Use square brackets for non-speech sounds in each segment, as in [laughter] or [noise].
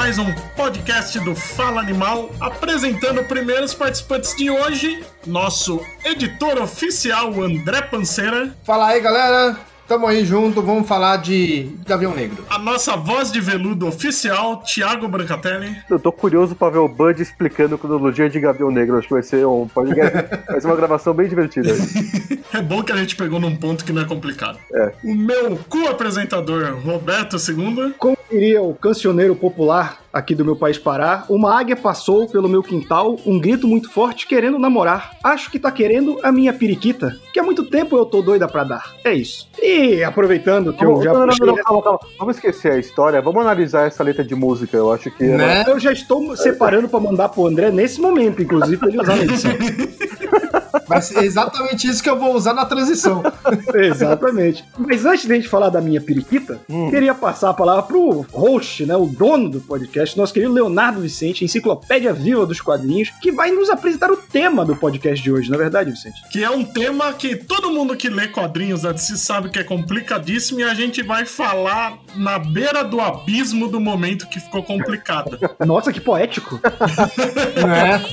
mais um podcast do Fala Animal. Apresentando primeiro os participantes de hoje, nosso editor oficial, André Panceira. Fala aí, galera. Tamo aí junto, vamos falar de Gavião Negro. A nossa voz de veludo oficial, Thiago Brancatelli. Eu tô curioso pra ver o Bud explicando a cronologia de Gavião Negro. Acho que vai ser um podcast, [laughs] vai ser uma gravação bem divertida. [laughs] é bom que a gente pegou num ponto que não é complicado. É. O meu co-apresentador, Roberto Segunda. Como diria o cancioneiro popular aqui do meu país Pará, uma águia passou pelo meu quintal, um grito muito forte querendo namorar. Acho que tá querendo a minha periquita, que há muito tempo eu tô doida pra dar. É isso. E aproveitando que eu já não, não, puxei não, não, calma, calma. Vamos esquecer a história, vamos analisar essa letra de música. Eu acho que. Né? Eu já estou separando pra mandar pro André nesse momento, inclusive, pra ele usar na edição. [laughs] Vai ser exatamente isso que eu vou usar na transição. [laughs] Exatamente. Mas antes de a gente falar da minha periquita, Hum. queria passar a palavra pro host, né, o dono do podcast, nosso querido Leonardo Vicente, enciclopédia viva dos quadrinhos, que vai nos apresentar o tema do podcast de hoje, não é verdade, Vicente? Que é um tema que todo mundo que lê quadrinhos da DC sabe que é complicadíssimo e a gente vai falar na beira do abismo do momento que ficou complicado. [laughs] Nossa, que poético.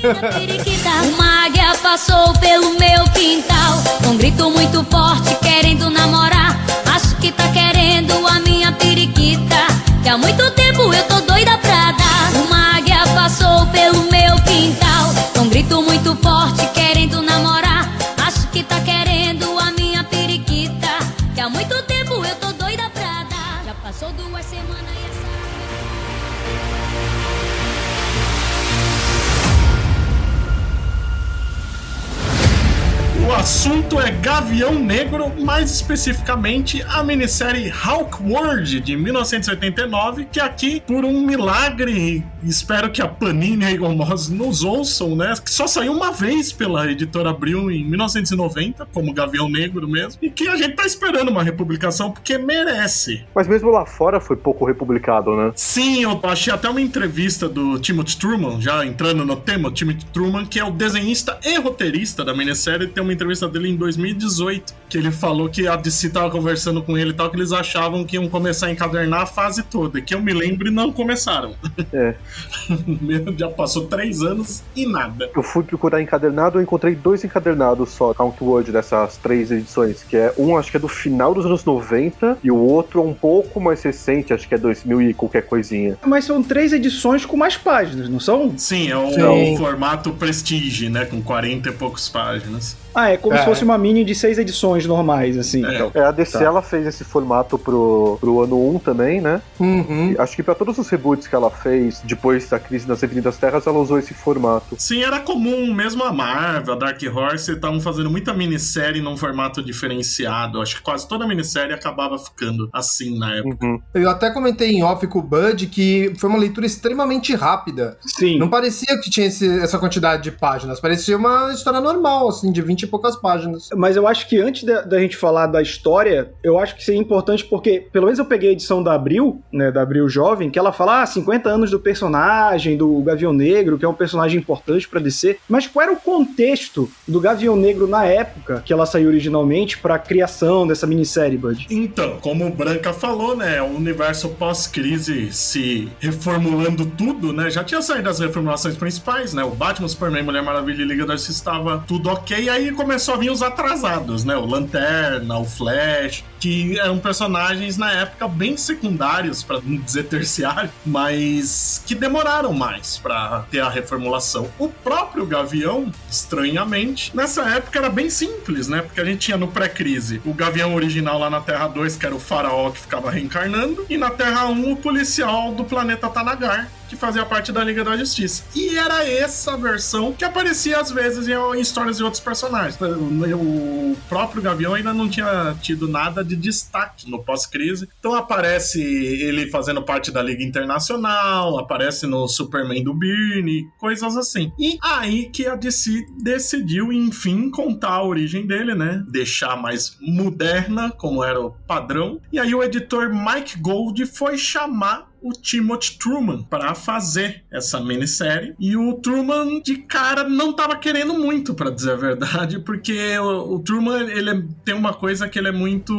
Periquita, Uma águia passou pelo meu quintal. Com um grito muito forte querendo namorar. Acho que tá querendo a minha periquita. Que há muito tempo eu tô doida pra dar. Uma águia passou pelo meu quintal. Com um grito muito forte O assunto é Gavião Negro, mais especificamente a minissérie Hawkworld de 1989, que aqui, por um milagre, espero que a Panini e a nos ouçam, né? Que só saiu uma vez pela editora Abril em 1990, como Gavião Negro mesmo, e que a gente tá esperando uma republicação porque merece. Mas mesmo lá fora foi pouco republicado, né? Sim, eu achei até uma entrevista do Timothy Truman, já entrando no tema, o Timothy Truman, que é o desenhista e roteirista da minissérie, tem uma entrevista dele em 2018, que ele falou que a DC tava conversando com ele e tal, que eles achavam que iam começar a encadernar a fase toda, que eu me lembro e não começaram. É. [laughs] já passou três anos e nada. Eu fui procurar encadernado, eu encontrei dois encadernados só, Count Word, dessas três edições, que é um acho que é do final dos anos 90 e o outro é um pouco mais recente, acho que é 2000 e qualquer coisinha. Mas são três edições com mais páginas, não são? Sim, é o, Sim. é o formato Prestige, né, com 40 e poucos páginas. Ah, é como É. se fosse uma mini de seis edições normais, assim. É. então. É, a DC Tá. ela fez esse formato pro, pro ano 1 também, né? Uhum. E acho que pra todos os reboots que ela fez depois da crise nas Infinitas Terras, ela usou esse formato. Sim, era comum, mesmo a Marvel, a Dark Horse, estavam fazendo muita minissérie num formato diferenciado. Acho que quase toda minissérie acabava ficando assim na época. Uhum. Eu até comentei em off com o Bud que foi uma leitura extremamente rápida. Sim. Não parecia que tinha esse- essa quantidade de páginas. Parecia uma história normal, assim, de 20 poucas páginas. Mas eu acho que antes da, da gente falar da história, eu acho que seria importante porque, pelo menos eu peguei a edição da Abril, né, da Abril Jovem, que ela fala, ah, 50 anos do personagem, do Gavião Negro, que é um personagem importante pra DC. Mas qual era o contexto do Gavião Negro na época que ela saiu originalmente pra criação dessa minissérie, Bud? Então, como o Branca falou, né, o universo pós-crise se reformulando tudo, né, já tinha saído as reformulações principais, né, o Batman, Superman, Mulher Maravilha e Liga da Justiça estava tudo ok, aí começou a vir os atrasados, né, o Lanterna, o Flash, que eram personagens na época bem secundários, pra não dizer terciário, mas que demoraram mais pra ter a reformulação. O próprio Gavião, estranhamente, nessa época era bem simples, né? Porque a gente tinha no pré-crise o Gavião original lá na Terra 2, que era o faraó que ficava reencarnando, e na Terra 1 o policial do planeta Tanagar, que fazia parte da Liga da Justiça. E era essa versão que aparecia às vezes em histórias de outros personagens. O próprio Gavião ainda não tinha tido nada de destaque no pós-crise. Então aparece ele fazendo parte da Liga Internacional, aparece no Superman do Byrne, coisas assim. E aí que a DC decidiu, enfim, contar a origem dele, né? Deixar mais moderna, como era o padrão. E aí o editor Mike Gold foi chamar o Timothy Truman para fazer essa minissérie. E o Truman, de cara, não tava querendo muito, para dizer a verdade, [laughs] porque o, o Truman ele é- tem uma coisa que ele é muito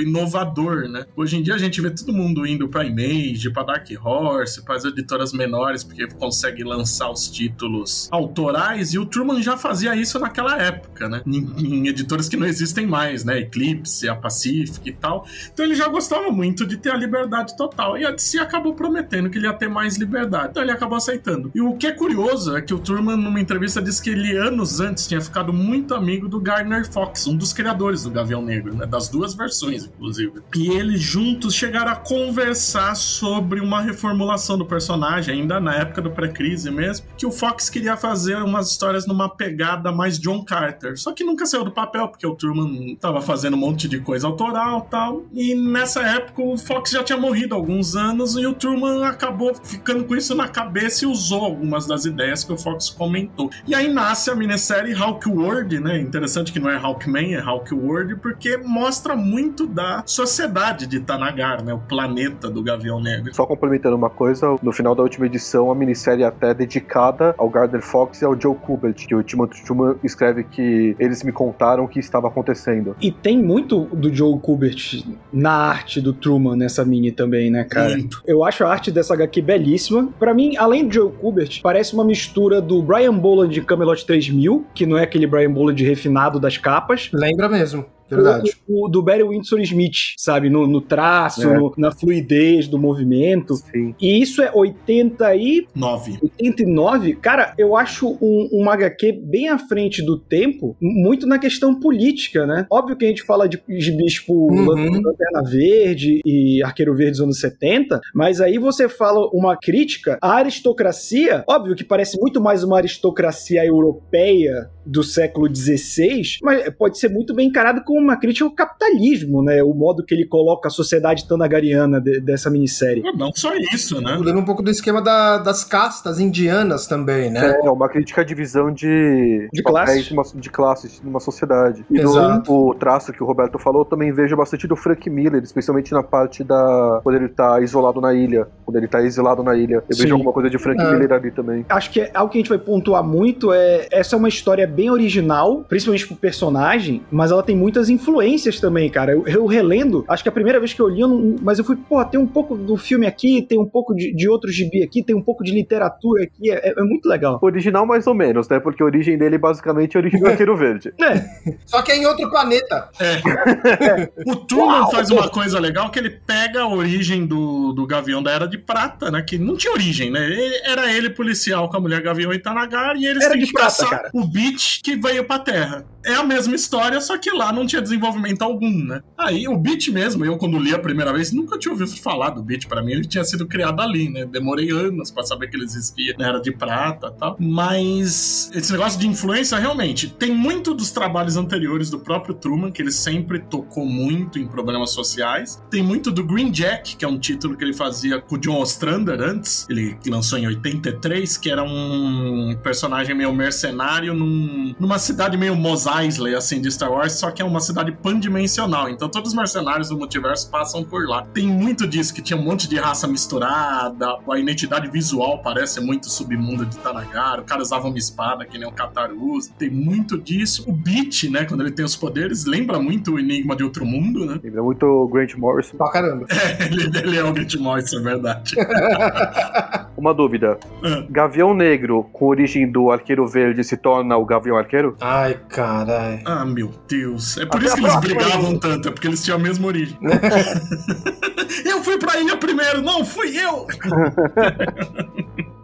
inovador, né? Hoje em dia a gente vê todo mundo indo pra Image, pra Dark Horse, para as editoras menores, porque consegue lançar os títulos autorais, e o Truman já fazia isso naquela época, né? Em, em editoras que não existem mais, né? Eclipse, a Pacific e tal. Então ele já gostava muito de ter a liberdade total. E a DC acabou prometendo que ele ia ter mais liberdade. Então ele acabou aceitando. E o que é curioso é que o Truman, numa entrevista, disse que ele anos antes tinha ficado muito amigo do Gardner Fox, um dos criadores do Gavião Negro, né? Das duas versões, inclusive. E eles juntos chegaram a conversar sobre uma reformulação do personagem, ainda na época do pré-crise mesmo, que o Fox queria fazer umas histórias numa pegada mais John Carter. Só que nunca saiu do papel, porque o Truman tava fazendo um monte de coisa autoral tal. E nessa época o Fox já tinha morrido alguns anos e o Truman acabou ficando com isso na cabeça e usou algumas das ideias que o Fox comentou. E aí nasce a minissérie Hawkworld, né? Interessante que não é Hawkman, é Hawkworld, porque mostra muito da sociedade de Tanagar, né? O planeta do Gavião Negro. Só complementando uma coisa, no final da última edição, a minissérie é até dedicada ao Gardner Fox e ao Joe Kubert, que o Timothy Truman escreve que eles me contaram o que estava acontecendo. E tem muito do Joe Kubert na arte do Truman nessa mini também, né, cara? Muito. Eu acho a arte dessa HQ belíssima. Pra mim, além do Joe Kubert, parece uma mistura do Brian Boland de Camelot 3000, que não é aquele Brian Boland refinado das capas, Lembra mesmo. Verdade. O, o do Barry Windsor Smith, sabe? No, no traço, É. no- na fluidez do movimento. Sim. E isso é 80 e 9. 89, cara, eu acho um, um HQ bem à frente do tempo, muito na questão política, né? Óbvio que a gente fala de gibis tipo Uhum. Lanterna Verde e Arqueiro Verde dos anos 70, mas aí você fala uma crítica à aristocracia, óbvio que parece muito mais uma aristocracia europeia do século XVI, mas pode ser muito bem encarado como uma crítica ao capitalismo, né? O modo que ele coloca a sociedade tanagariana de- dessa minissérie. Não só isso, né? Lembra um pouco do esquema da- das castas indianas também, né? É uma crítica à divisão de, De papéis classes. de, uma, de classes numa sociedade. E Exato. no o traço que o Roberto falou, eu também vejo bastante do Frank Miller, especialmente na parte da. quando ele tá isolado na ilha. Quando ele tá exilado na ilha. Eu Sim. vejo alguma coisa de Frank É. Miller ali também. acho que é algo que a gente vai pontuar muito é essa é uma história bem original, principalmente pro personagem, mas ela tem muitas influências também, cara. Eu, eu relendo, acho que a primeira vez que eu li, eu não- mas eu fui, pô, tem um pouco do filme aqui, tem um pouco de, de outro gibi aqui, tem um pouco de literatura aqui, é, é muito legal. Original mais ou menos, né? Porque a origem dele basicamente é a origem do Arqueiro Verde. É, Só que é em outro planeta. É. O Truman faz uma coisa legal que ele pega a origem do, do Gavião da Era de Prata, né? Que não tinha origem, né? Ele- era ele policial com a mulher Gavião em Tanagar e eles Era têm de que prata, caçar cara. o Beat que veio pra Terra. É a mesma história, só que lá não tinha desenvolvimento algum, né? Aí o Beat mesmo, eu quando li a primeira vez, nunca tinha ouvido falar do Beat. Pra mim ele tinha sido criado ali, né? Demorei anos pra saber que ele existia na Era de Prata tal. Mas esse negócio de influência, realmente, tem muito dos trabalhos anteriores do próprio Truman, que ele sempre tocou muito em problemas sociais. Tem muito do Green Jack, que é um título que ele fazia com o John Ostrander antes. Ele lançou em 83, que era um personagem meio mercenário num- numa cidade meio Mos Eisley, assim, de Star Wars, só que é uma cidade pandimensional. Então todos os mercenários do multiverso passam por lá. Tem muito disso, que tinha um monte de raça misturada, a identidade visual parece muito submundo de Tanagar, o cara usava uma espada que nem o Katar usa. Tem muito disso. O Beat, né, quando ele tem os poderes, lembra muito o Enigma de Outro Mundo, né? Lembra muito o Grant Morrison. Pra caramba. [laughs] ele, ele é o Grant Morrison, é verdade. [laughs] Uma dúvida. Ah. Gavião Negro, com origem do Arqueiro Verde, se torna o Gavião Arqueiro? Ai, caralho. Ah, meu Deus. É por Até isso que eles [laughs] brigavam tanto, é porque eles tinham a mesma origem. [laughs] [laughs] eu fui pra ilha primeiro, não, fui eu!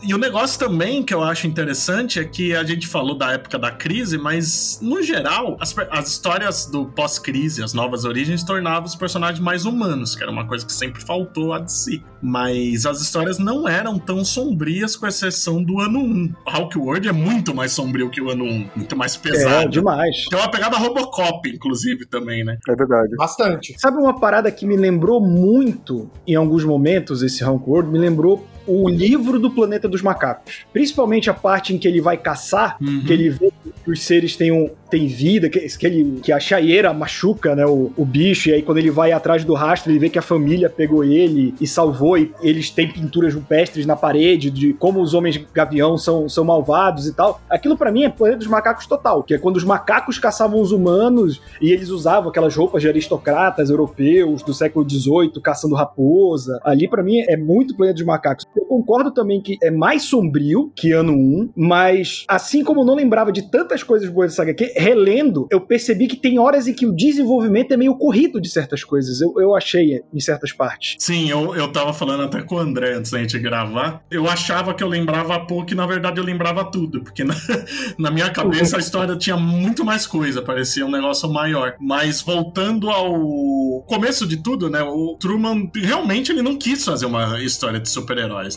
E o negócio também que eu acho interessante é que a gente falou da época da crise, mas no geral, as, as histórias do pós-crise, as novas origens, tornavam os personagens mais humanos, que era uma coisa que sempre faltou a de si. Mas as histórias não eram tão sombrias, com exceção do ano 1. Hawkworld é muito mais sombrio que o ano 1, muito mais é pesado. demais. Tem uma pegada Robocop, inclusive, também, né? É verdade. Bastante. Sabe uma parada que me lembrou muito, em alguns momentos, esse Hawkworld? Me lembrou o livro do Planeta dos Macacos. Principalmente a parte em que ele vai caçar, Uhum. que ele vê que os seres têm, um, têm vida, que, que, ele, que a chaieira machuca né, o, o bicho, e aí quando ele vai atrás do rastro, ele vê que a família pegou ele e salvou, e eles têm pinturas rupestres na parede de como os homens gavião são, são malvados e tal. Aquilo pra mim é Planeta dos Macacos total, que é quando os macacos caçavam os humanos e eles usavam aquelas roupas de aristocratas europeus do século XVIII, caçando raposa. Ali pra mim é muito Planeta dos Macacos. Eu concordo também que é mais sombrio que ano 1, mas assim como eu não lembrava de tantas coisas boas dessa HQ, relendo, eu percebi que tem horas em que o desenvolvimento é meio corrido de certas coisas. Eu, eu achei em certas partes. Sim, eu, eu tava falando até com o André antes da gente gravar. Eu achava que eu lembrava pouco e na verdade eu lembrava tudo, porque na, [laughs] na minha cabeça a história tinha muito mais coisa, parecia um negócio maior. Mas voltando ao começo de tudo, né? O Truman realmente ele não quis fazer uma história de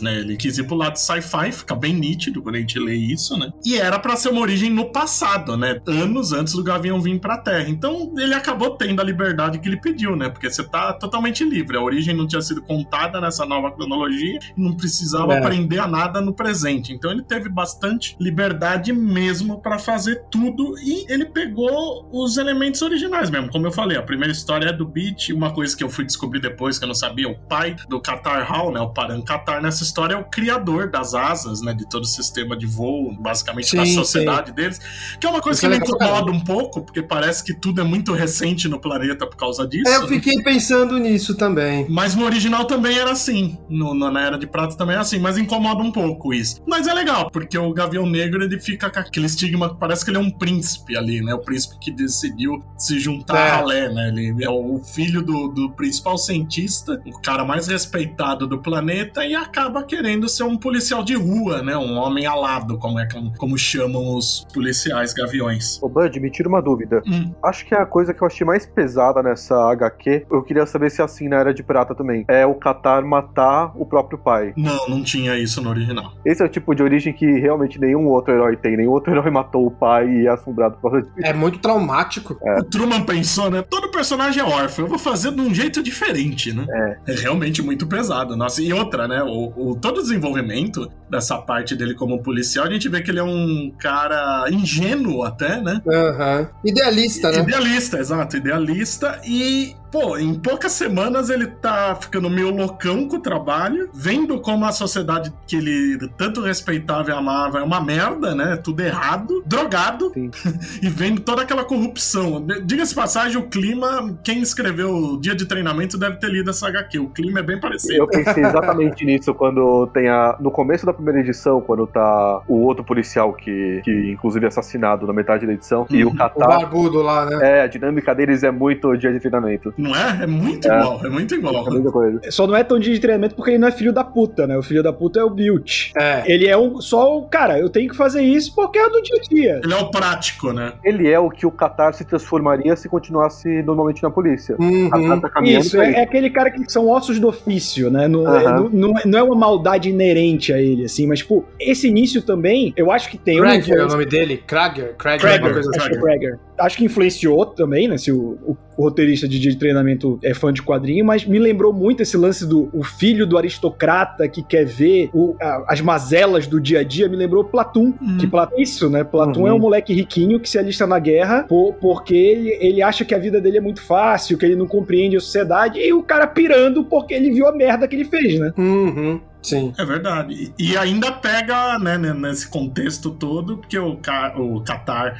né? Ele quis ir pro lado sci-fi, fica bem nítido quando a gente lê isso, né? E era para ser uma origem no passado, né? Anos antes do Gavião vir pra Terra. Então ele acabou tendo a liberdade que ele pediu, né? Porque você tá totalmente livre. A origem não tinha sido contada nessa nova cronologia e não precisava É. aprender a nada no presente. Então ele teve bastante liberdade mesmo para fazer tudo e ele pegou os elementos originais mesmo. Como eu falei, a primeira história é do Beat, uma coisa que eu fui descobrir depois que eu não sabia, o pai do Qatar Hall, né, o Paran Qatar nessa história é o criador das asas, né, de todo o sistema de voo, basicamente da Sim, sociedade deles, que é uma coisa Isso que é me incomoda um pouco, porque parece que tudo é muito recente no planeta por causa disso. É, eu né? fiquei pensando nisso também. Mas no original também era assim. No, na Era de Prata também é assim, mas incomoda um pouco isso. Mas é legal, porque o Gavião Negro ele fica com aquele estigma que parece que ele é um príncipe ali, né? O príncipe que decidiu se juntar É. a Ralé, né? Ele é o filho do, do principal cientista, o cara mais respeitado do planeta, e acaba querendo ser um policial de rua, né? Um homem alado, como, é, como, como chamam os policiais gaviões. Ô, Bud, me tira uma dúvida. Hum, Acho que a coisa que eu achei mais pesada nessa HQ, eu queria saber se é assim na Era de Prata também, é o Qatar matar o próprio pai. não, não tinha isso no original. Esse é o tipo de origem que realmente nenhum outro herói tem. Nenhum outro herói matou o pai e é assombrado por causa disso. É muito traumático. O Truman pensou, né? Todo personagem é órfão, eu vou fazer de um jeito diferente, né? É. realmente muito pesado. Nossa, e outra, né? O, o- todo o desenvolvimento dessa parte dele como policial, a gente vê que ele é um cara ingênuo até, né? Aham. Idealista, né? Idealista, exato, idealista. E, pô, em poucas semanas ele tá ficando meio loucão com o trabalho, vendo como a sociedade que ele tanto respeitava e amava é uma merda, né? Tudo errado, drogado, [laughs] e vendo toda aquela corrupção. Diga-se passagem, o clima, quem escreveu o dia de treinamento deve ter lido essa HQ. O clima é bem parecido. Eu pensei exatamente [laughs] nisso quando tem a. No começo da primeira edição, quando tá o outro policial que, que inclusive é assassinado na metade da edição, e o Uhum. O barbudo lá, né? É, a dinâmica deles é muito dia de treinamento. Não é? É muito É. igual, é muito igual. É coisa. Só não é tão dia de treinamento porque ele não é filho da puta, né? O filho da puta é o Bilt. É. Ele é um, só o cara, eu tenho que fazer isso porque é do dia a dia. Ele é o prático, né? Ele é o que o Qatar se transformaria se continuasse normalmente na polícia. Uhum. Tá Isso, pra é, é aquele cara que são ossos do ofício, né? Não, é, Aham. não, não é- não é uma maldade inerente a ele, assim, mas, tipo, esse início também, eu acho que tem uma Krager é o nome dele? Krager? Krager, Krager, alguma coisa acho assim. que é Krager. Acho que influenciou também, né? Se o, o- o roteirista de dia de treinamento é fã de quadrinho, mas me lembrou muito esse lance do o filho do aristocrata que quer ver o- a- as mazelas do dia a dia, me lembrou Platum. Hum. Que isso, né? Platum Uhum. é um moleque riquinho que se alista na guerra por- porque ele, ele acha que a vida dele é muito fácil, que ele não compreende a sociedade, e o cara pirando porque ele viu a merda que ele fez, né? Uhum. Sim. É verdade. E ainda pega, né, né, nesse contexto todo, porque o, Ca- o Qatar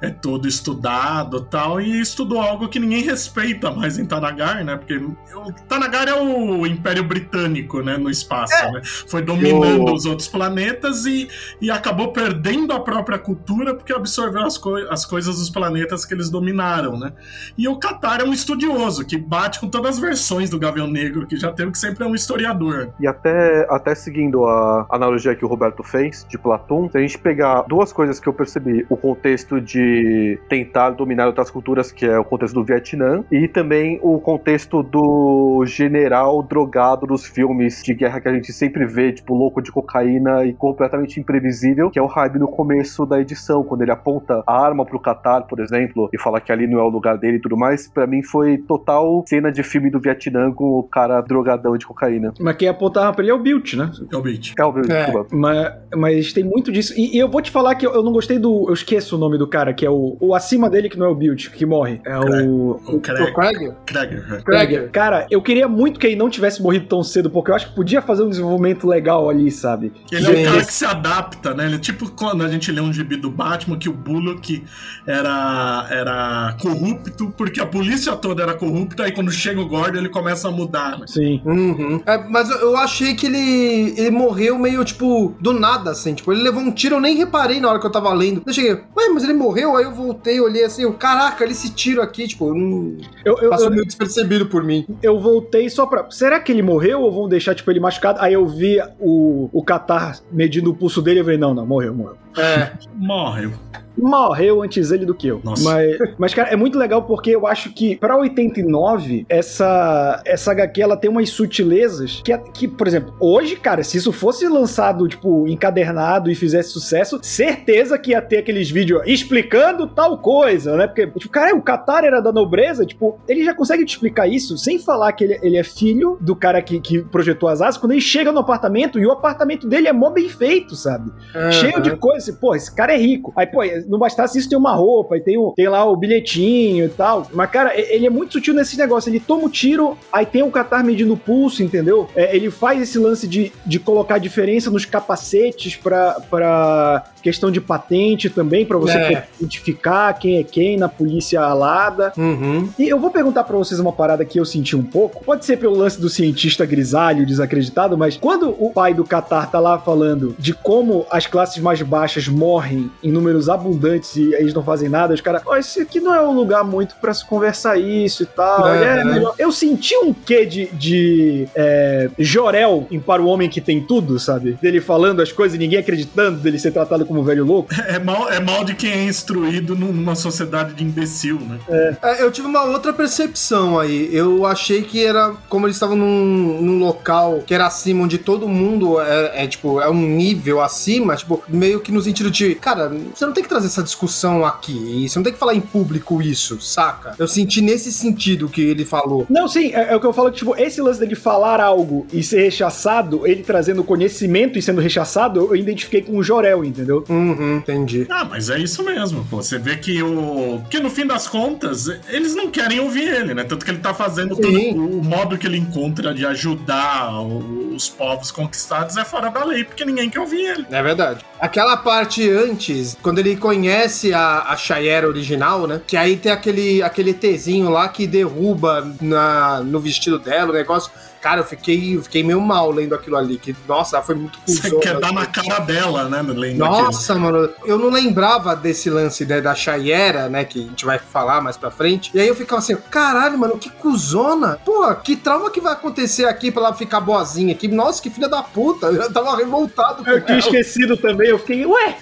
é todo estudado e tal, e estudou algo que ninguém respeita mais em Tanagar, né? Porque o Tanagar é o Império Britânico, né, no espaço, né? Foi dominando Eu- os outros planetas e, e acabou perdendo a própria cultura porque absorveu as, coi- as coisas dos planetas que eles dominaram, né? E o Qatar é um estudioso que bate com todas as versões do Gavião Negro que já teve, que sempre é um historiador. E até, até seguindo a analogia que o Roberto fez de Platum, se a gente pegar duas coisas que eu percebi, o contexto de de tentar dominar outras culturas, que é o contexto do Vietnã, e também o contexto do general drogado dos filmes de guerra que a gente sempre vê, tipo, louco de cocaína e completamente imprevisível, que é o hype no começo da edição, quando ele aponta a arma pro Qatar, por exemplo, e fala que ali não é o lugar dele e tudo mais. Pra mim foi total cena de filme do Vietnã com o cara drogadão de cocaína. Mas quem apontava pra ele é o Bilt, né? É o beat. É óbvio, É. desculpa. Mas, mas tem muito disso. E, e eu vou te falar que eu, eu não gostei do. Eu esqueço o nome do cara, que é o, o acima dele, que não é o Bilt, que morre. É o. O O Craig. Craig? Craig. Craig. Cara, eu queria muito que ele não tivesse morrido tão cedo, porque eu acho que podia fazer um desenvolvimento legal ali, sabe? Ele é um cara que se adapta, né? Ele é tipo quando a gente lê um gibi do Batman que o Bullock era, era corrupto, porque a polícia toda era corrupta, aí quando chega o Gordon ele começa a mudar, né? Sim. Uhum. É, mas eu- eu achei que ele, ele morreu meio, tipo, do nada, assim. Tipo, ele levou um tiro, eu nem reparei na hora que eu tava lendo. Eu cheguei, ué, mas ele morreu? Aí eu voltei, olhei assim, eu, caraca, ele esse tiro aqui, tipo, eu não... Eu, eu, passou eu, meio despercebido por mim. eu voltei só pra. Será que ele morreu ou vão deixar, tipo, ele machucado? Aí eu vi o, o Qatar medindo o pulso dele e eu falei, não, não, morreu, morreu. É, Morreu. Morreu antes ele do que eu. Nossa. Mas, mas, cara, é muito legal porque eu acho que pra 89, essa, essa HQ ela tem umas sutilezas que, que, por exemplo, hoje, cara, se isso fosse lançado, tipo, encadernado e fizesse sucesso, certeza que ia ter aqueles vídeos explicando tal coisa, né? Porque, tipo, cara, o Qatar era da nobreza, tipo, ele já consegue te explicar isso sem falar que ele, ele é filho do cara que, que projetou as asas, quando ele chega no apartamento e o apartamento dele é mó bem feito, sabe? cheio de coisa. Assim, pô, esse cara é rico. Aí, pô, não bastasse isso, tem uma roupa, e tem, o, tem lá o bilhetinho e tal. Mas, cara, ele é muito sutil nesse negócio. Ele toma o tiro, aí tem o Qatar medindo o pulso, entendeu? É, ele faz esse lance de, de colocar diferença nos capacetes pra, pra questão de patente também, pra você É. identificar quem é quem na polícia alada. Uhum. E eu vou perguntar pra vocês uma parada que eu senti um pouco. Pode ser pelo lance do cientista grisalho, desacreditado, mas quando o pai do Qatar tá lá falando de como as classes mais baixas morrem em números abundantes e eles não fazem nada, os caras, ó, esse aqui não é um lugar muito pra se conversar isso e tal. É, é melhor. Eu senti um quê de, de é, Jorel em Para o Homem que Tem Tudo, sabe? Dele falando as coisas e ninguém acreditando, dele ser tratado como velho louco. É mal, é mal de quem é instruído numa sociedade de imbecil, né? É, eu tive uma outra percepção aí. Eu achei que era como eles estavam num, num local que era acima, onde todo mundo é, é, tipo, é um nível acima, tipo, meio que no sentido de, cara, você não tem que trazer essa discussão aqui, você não tem que falar em público isso, saca? Eu senti nesse sentido que ele falou. Não, sim, é, é o que eu falo que, tipo, esse lance dele falar algo e ser rechaçado, ele trazendo conhecimento e sendo rechaçado, eu identifiquei com o Jorel, entendeu? Uhum, entendi. Ah, mas é isso mesmo, pô. Você vê que o. Porque no fim das contas, eles não querem ouvir ele, né? Tanto que ele tá fazendo todo o, modo que ele encontra de ajudar os povos conquistados é fora da lei, porque ninguém quer ouvir ele. É verdade. Aquela parte antes, quando ele conhece a, a Chayera original, né? Que aí tem aquele, aquele Tzinho lá que derruba na, no vestido dela, o negócio. Cara, eu fiquei, eu fiquei meio mal lendo aquilo ali. Que, nossa, foi muito Você quer dar na cara dela, né? Lendo aquilo. Nossa, mano, eu não lembrava desse lance da, da Chayera, né? Que a gente vai falar mais pra frente. E aí eu ficava assim, caralho, mano, que cuzona. Pô, que trauma que vai acontecer aqui pra ela ficar boazinha aqui? Nossa, que filha da puta. Eu tava revoltado com Eu tinha ela. esquecido também, eu fiquei, ué,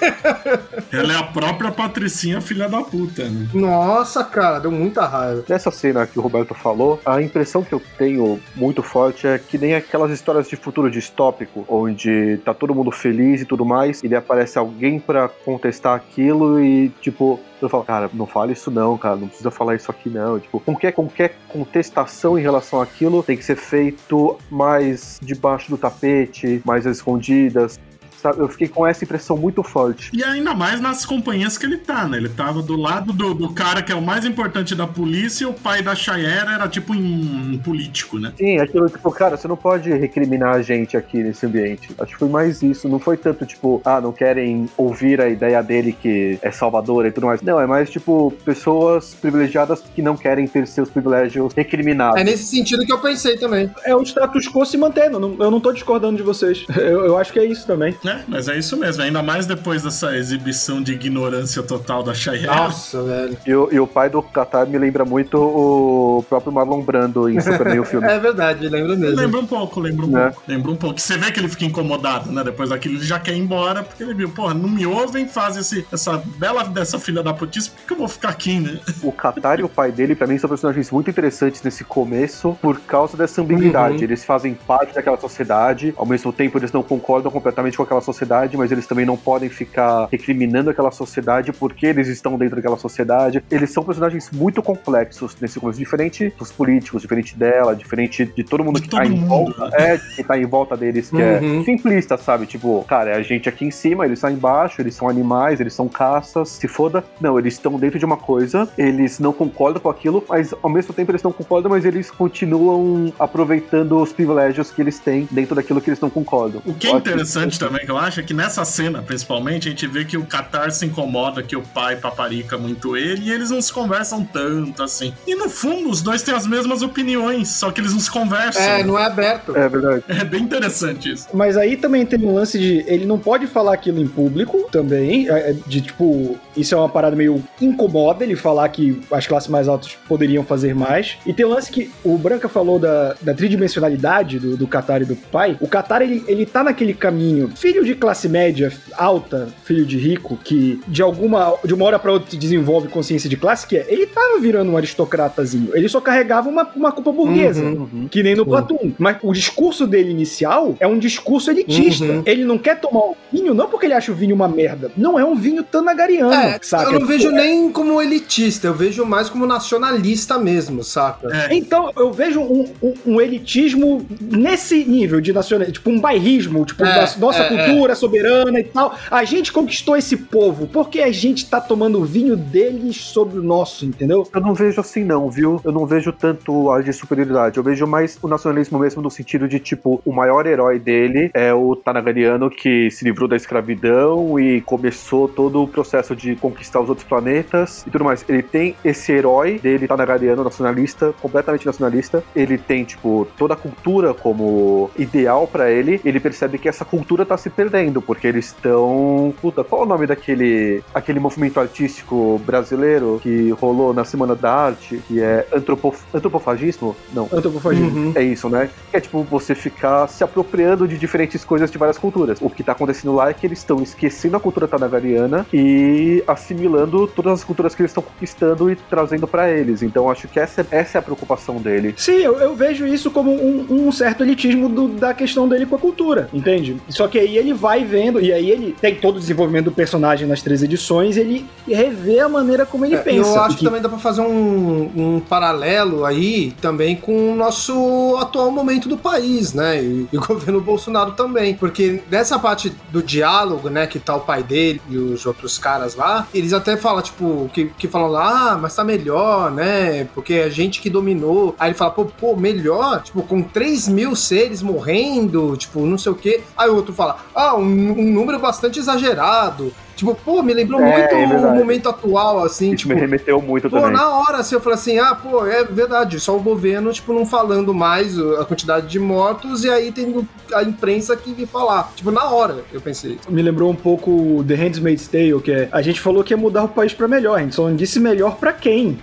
[laughs] Ela é a própria Patricinha, filha da puta, né? Nossa, cara, deu muita raiva. Nessa cena que o Roberto falou, a impressão que eu tenho muito forte é que nem aquelas histórias de futuro distópico, onde tá todo mundo feliz e tudo mais, e daí aparece alguém pra contestar aquilo e, tipo, eu falo, cara, não fala isso não, cara, não precisa falar isso aqui não. Tipo, qualquer, qualquer contestação em relação àquilo tem que ser feito mais debaixo do tapete, mais escondidas. Sabe? Eu fiquei com essa impressão muito forte. E ainda mais nas companhias que ele tá, né? Ele tava do lado do, do cara que é o mais importante da polícia e o pai da Chayera era tipo um, um político, né? Sim, aquilo, tipo, cara, você não pode recriminar a gente aqui nesse ambiente. Acho que foi mais isso. Não foi tanto, tipo, ah, não querem ouvir a ideia dele que é salvadora e tudo mais. Não, é mais, tipo, pessoas privilegiadas que não querem ter seus privilégios recriminados. É nesse sentido que eu pensei também. é o status quo se mantendo, eu não tô discordando de vocês. [laughs] Eu, eu acho que é isso também. É, mas é isso mesmo. Ainda mais depois dessa exibição de ignorância total da Cheyenne. Nossa, velho. E o, e o pai do Qatar me lembra muito o próprio Marlon Brando em Superman o filme. [laughs] É verdade, lembro mesmo. Lembra um pouco, lembra um Né? pouco. Lembra um pouco. Você vê que ele fica incomodado, né? Depois daquilo, ele já quer ir embora, porque ele viu, porra, não me ouvem, faz esse, essa bela dessa filha da putice, por que, que eu vou ficar aqui, né? O Qatar e o pai dele, pra mim, são personagens muito interessantes nesse começo por causa dessa ambiguidade. Uhum. Eles fazem parte daquela sociedade, ao mesmo tempo eles não concordam completamente com aquela sociedade, mas eles também não podem ficar recriminando aquela sociedade porque eles estão dentro daquela sociedade. Eles são personagens muito complexos nesse começo, diferente dos políticos, diferente dela, diferente de todo mundo De que todo tá em mundo. volta. É, que tá em volta deles, que Uhum. é simplista, sabe? Tipo, cara, é a gente aqui em cima, eles estão embaixo, eles são animais, eles são caças, se foda. Não, eles estão dentro de uma coisa, eles não concordam com aquilo, mas ao mesmo tempo eles não concordam, mas eles continuam aproveitando os privilégios que eles têm dentro daquilo que eles não concordam. O que é interessante também, que eu acho, que nessa cena, principalmente, a gente vê que o Qatar se incomoda que o pai paparica muito ele e eles não se conversam tanto assim. E no fundo, os dois têm as mesmas opiniões, só que eles não se conversam. É, não é aberto. É verdade. É bem interessante isso. Mas aí também tem um lance de ele não pode falar aquilo em público também, é, é, de tipo, isso é uma parada meio incomoda ele falar que as classes mais altas poderiam fazer mais. E tem o lance que o Branca falou da, da tridimensionalidade do, do Qatar e do pai. O Qatar, ele, ele tá naquele caminho, filho de classe média alta, filho de rico, que de alguma, de uma hora pra outra desenvolve consciência de classe, que é, ele tava virando um aristocratazinho. Ele só carregava uma, uma culpa burguesa. Uhum. Que nem no Sim. Platum. Mas o discurso dele inicial é um discurso elitista. Uhum. Ele não quer tomar o vinho, não porque ele acha o vinho uma merda. Não é um vinho tanagariano, É, saca? eu não vejo nem como elitista, eu vejo mais como nacionalista mesmo, saca? É. Então, eu vejo um, um- um elitismo nesse nível de nacionalismo, tipo um bairrismo, tipo, É, nossa, nossa é, cultura soberana e tal. A gente conquistou esse povo, porque a gente tá tomando o vinho deles sobre o nosso, entendeu? Eu não vejo assim, não, viu? Eu não vejo tanto a de superioridade. Eu vejo mais o nacionalismo mesmo no sentido de, tipo, o maior herói dele é o Tanagariano que se livrou da escravidão e começou todo o processo de conquistar os outros planetas e tudo mais. Ele tem esse herói dele, Tanagariano, nacionalista, completamente nacionalista. Ele tem, tipo, toda a cultura como ideal pra ele. Ele percebe que essa cultura tá se perdendo, porque eles estão. Puta, qual é o nome daquele aquele movimento artístico brasileiro que rolou na Semana da Arte, que é antropof... antropofagismo? Não. Antropofagia. Uhum. É isso, né? Que é tipo você ficar se apropriando de diferentes coisas de várias culturas. O que tá acontecendo lá é que eles estão esquecendo a cultura tanagariana e assimilando todas as culturas que eles estão conquistando e trazendo pra eles. Então acho que essa, essa é a preocupação dele. Sim, eu, eu vejo isso como um, um certo elitismo do- da questão dele com a cultura, entende? Só que aí ele vai vendo, e aí ele tem todo o desenvolvimento do personagem nas três edições, ele revê a maneira como ele É, pensa. eu acho que também dá pra fazer um, um paralelo aí também com o nosso atual momento do país, né? E, e [laughs] o governo Bolsonaro também. Porque nessa parte do diálogo, né, que tá o pai dele e os outros caras lá, eles até falam, tipo, que, que falam lá, ah, mas tá melhor, né? Porque é a gente que dominou. Aí ele fala, pô, pô, melhor? Tipo, com 3 mil seres morrendo, tipo, não sei o quê. Aí o outro fala, ah, um, um número bastante exagerado. Tipo, pô, me lembrou é, é muito o momento atual, assim. Isso tipo, me remeteu muito pô, também. Pô, na hora, assim, eu falei assim, ah, pô, é verdade, só o governo, tipo, não falando mais a quantidade de mortos e aí tem a imprensa que vir falar. Tipo, na hora, eu pensei. Me lembrou um pouco The Handmaid's Tale, que é, a gente falou que ia mudar o país pra melhor, a gente só não disse melhor pra quem.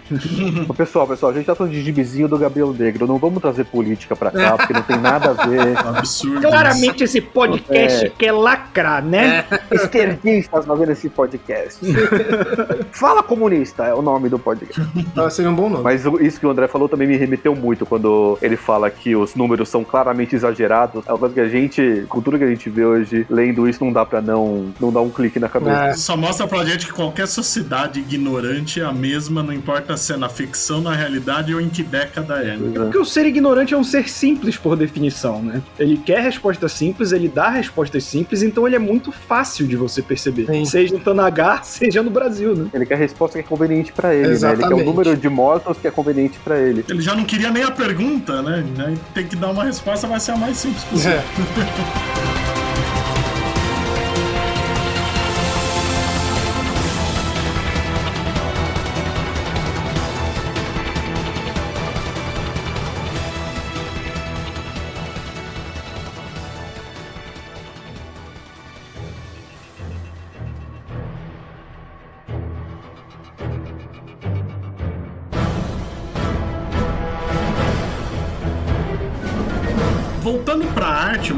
pessoal, pessoal, a gente tá falando de gibizinho do Gabriel Negro, não vamos trazer política pra cá, porque não tem nada a ver. [laughs] Absurdo. Claramente esse podcast é. quer lacrar, né? É. Esquerdistas, 90 nesse podcast. [laughs] Fala comunista é o nome do podcast. Ah, seria um bom nome. Mas isso que o André falou também me remeteu muito quando ele fala que os números são claramente exagerados. É uma coisa que a gente, com tudo que a gente vê hoje, lendo isso, não dá pra não, não dar um clique na cabeça. É. Só mostra pra gente que qualquer sociedade ignorante é a mesma, não importa se é na ficção, na realidade ou em que década é. Né? É porque o ser ignorante é um ser simples, por definição, né? Ele quer respostas simples, ele dá respostas simples, então ele é muito fácil de você perceber. Sim. Você Seja em Tanagá, seja no Brasil, né? Ele quer a resposta que é conveniente pra ele, né? Ele quer Exatamente. o número de mortos que é conveniente pra ele. Ele já não queria nem a pergunta, né? Tem que dar uma resposta, vai ser a mais simples possível. É. [laughs]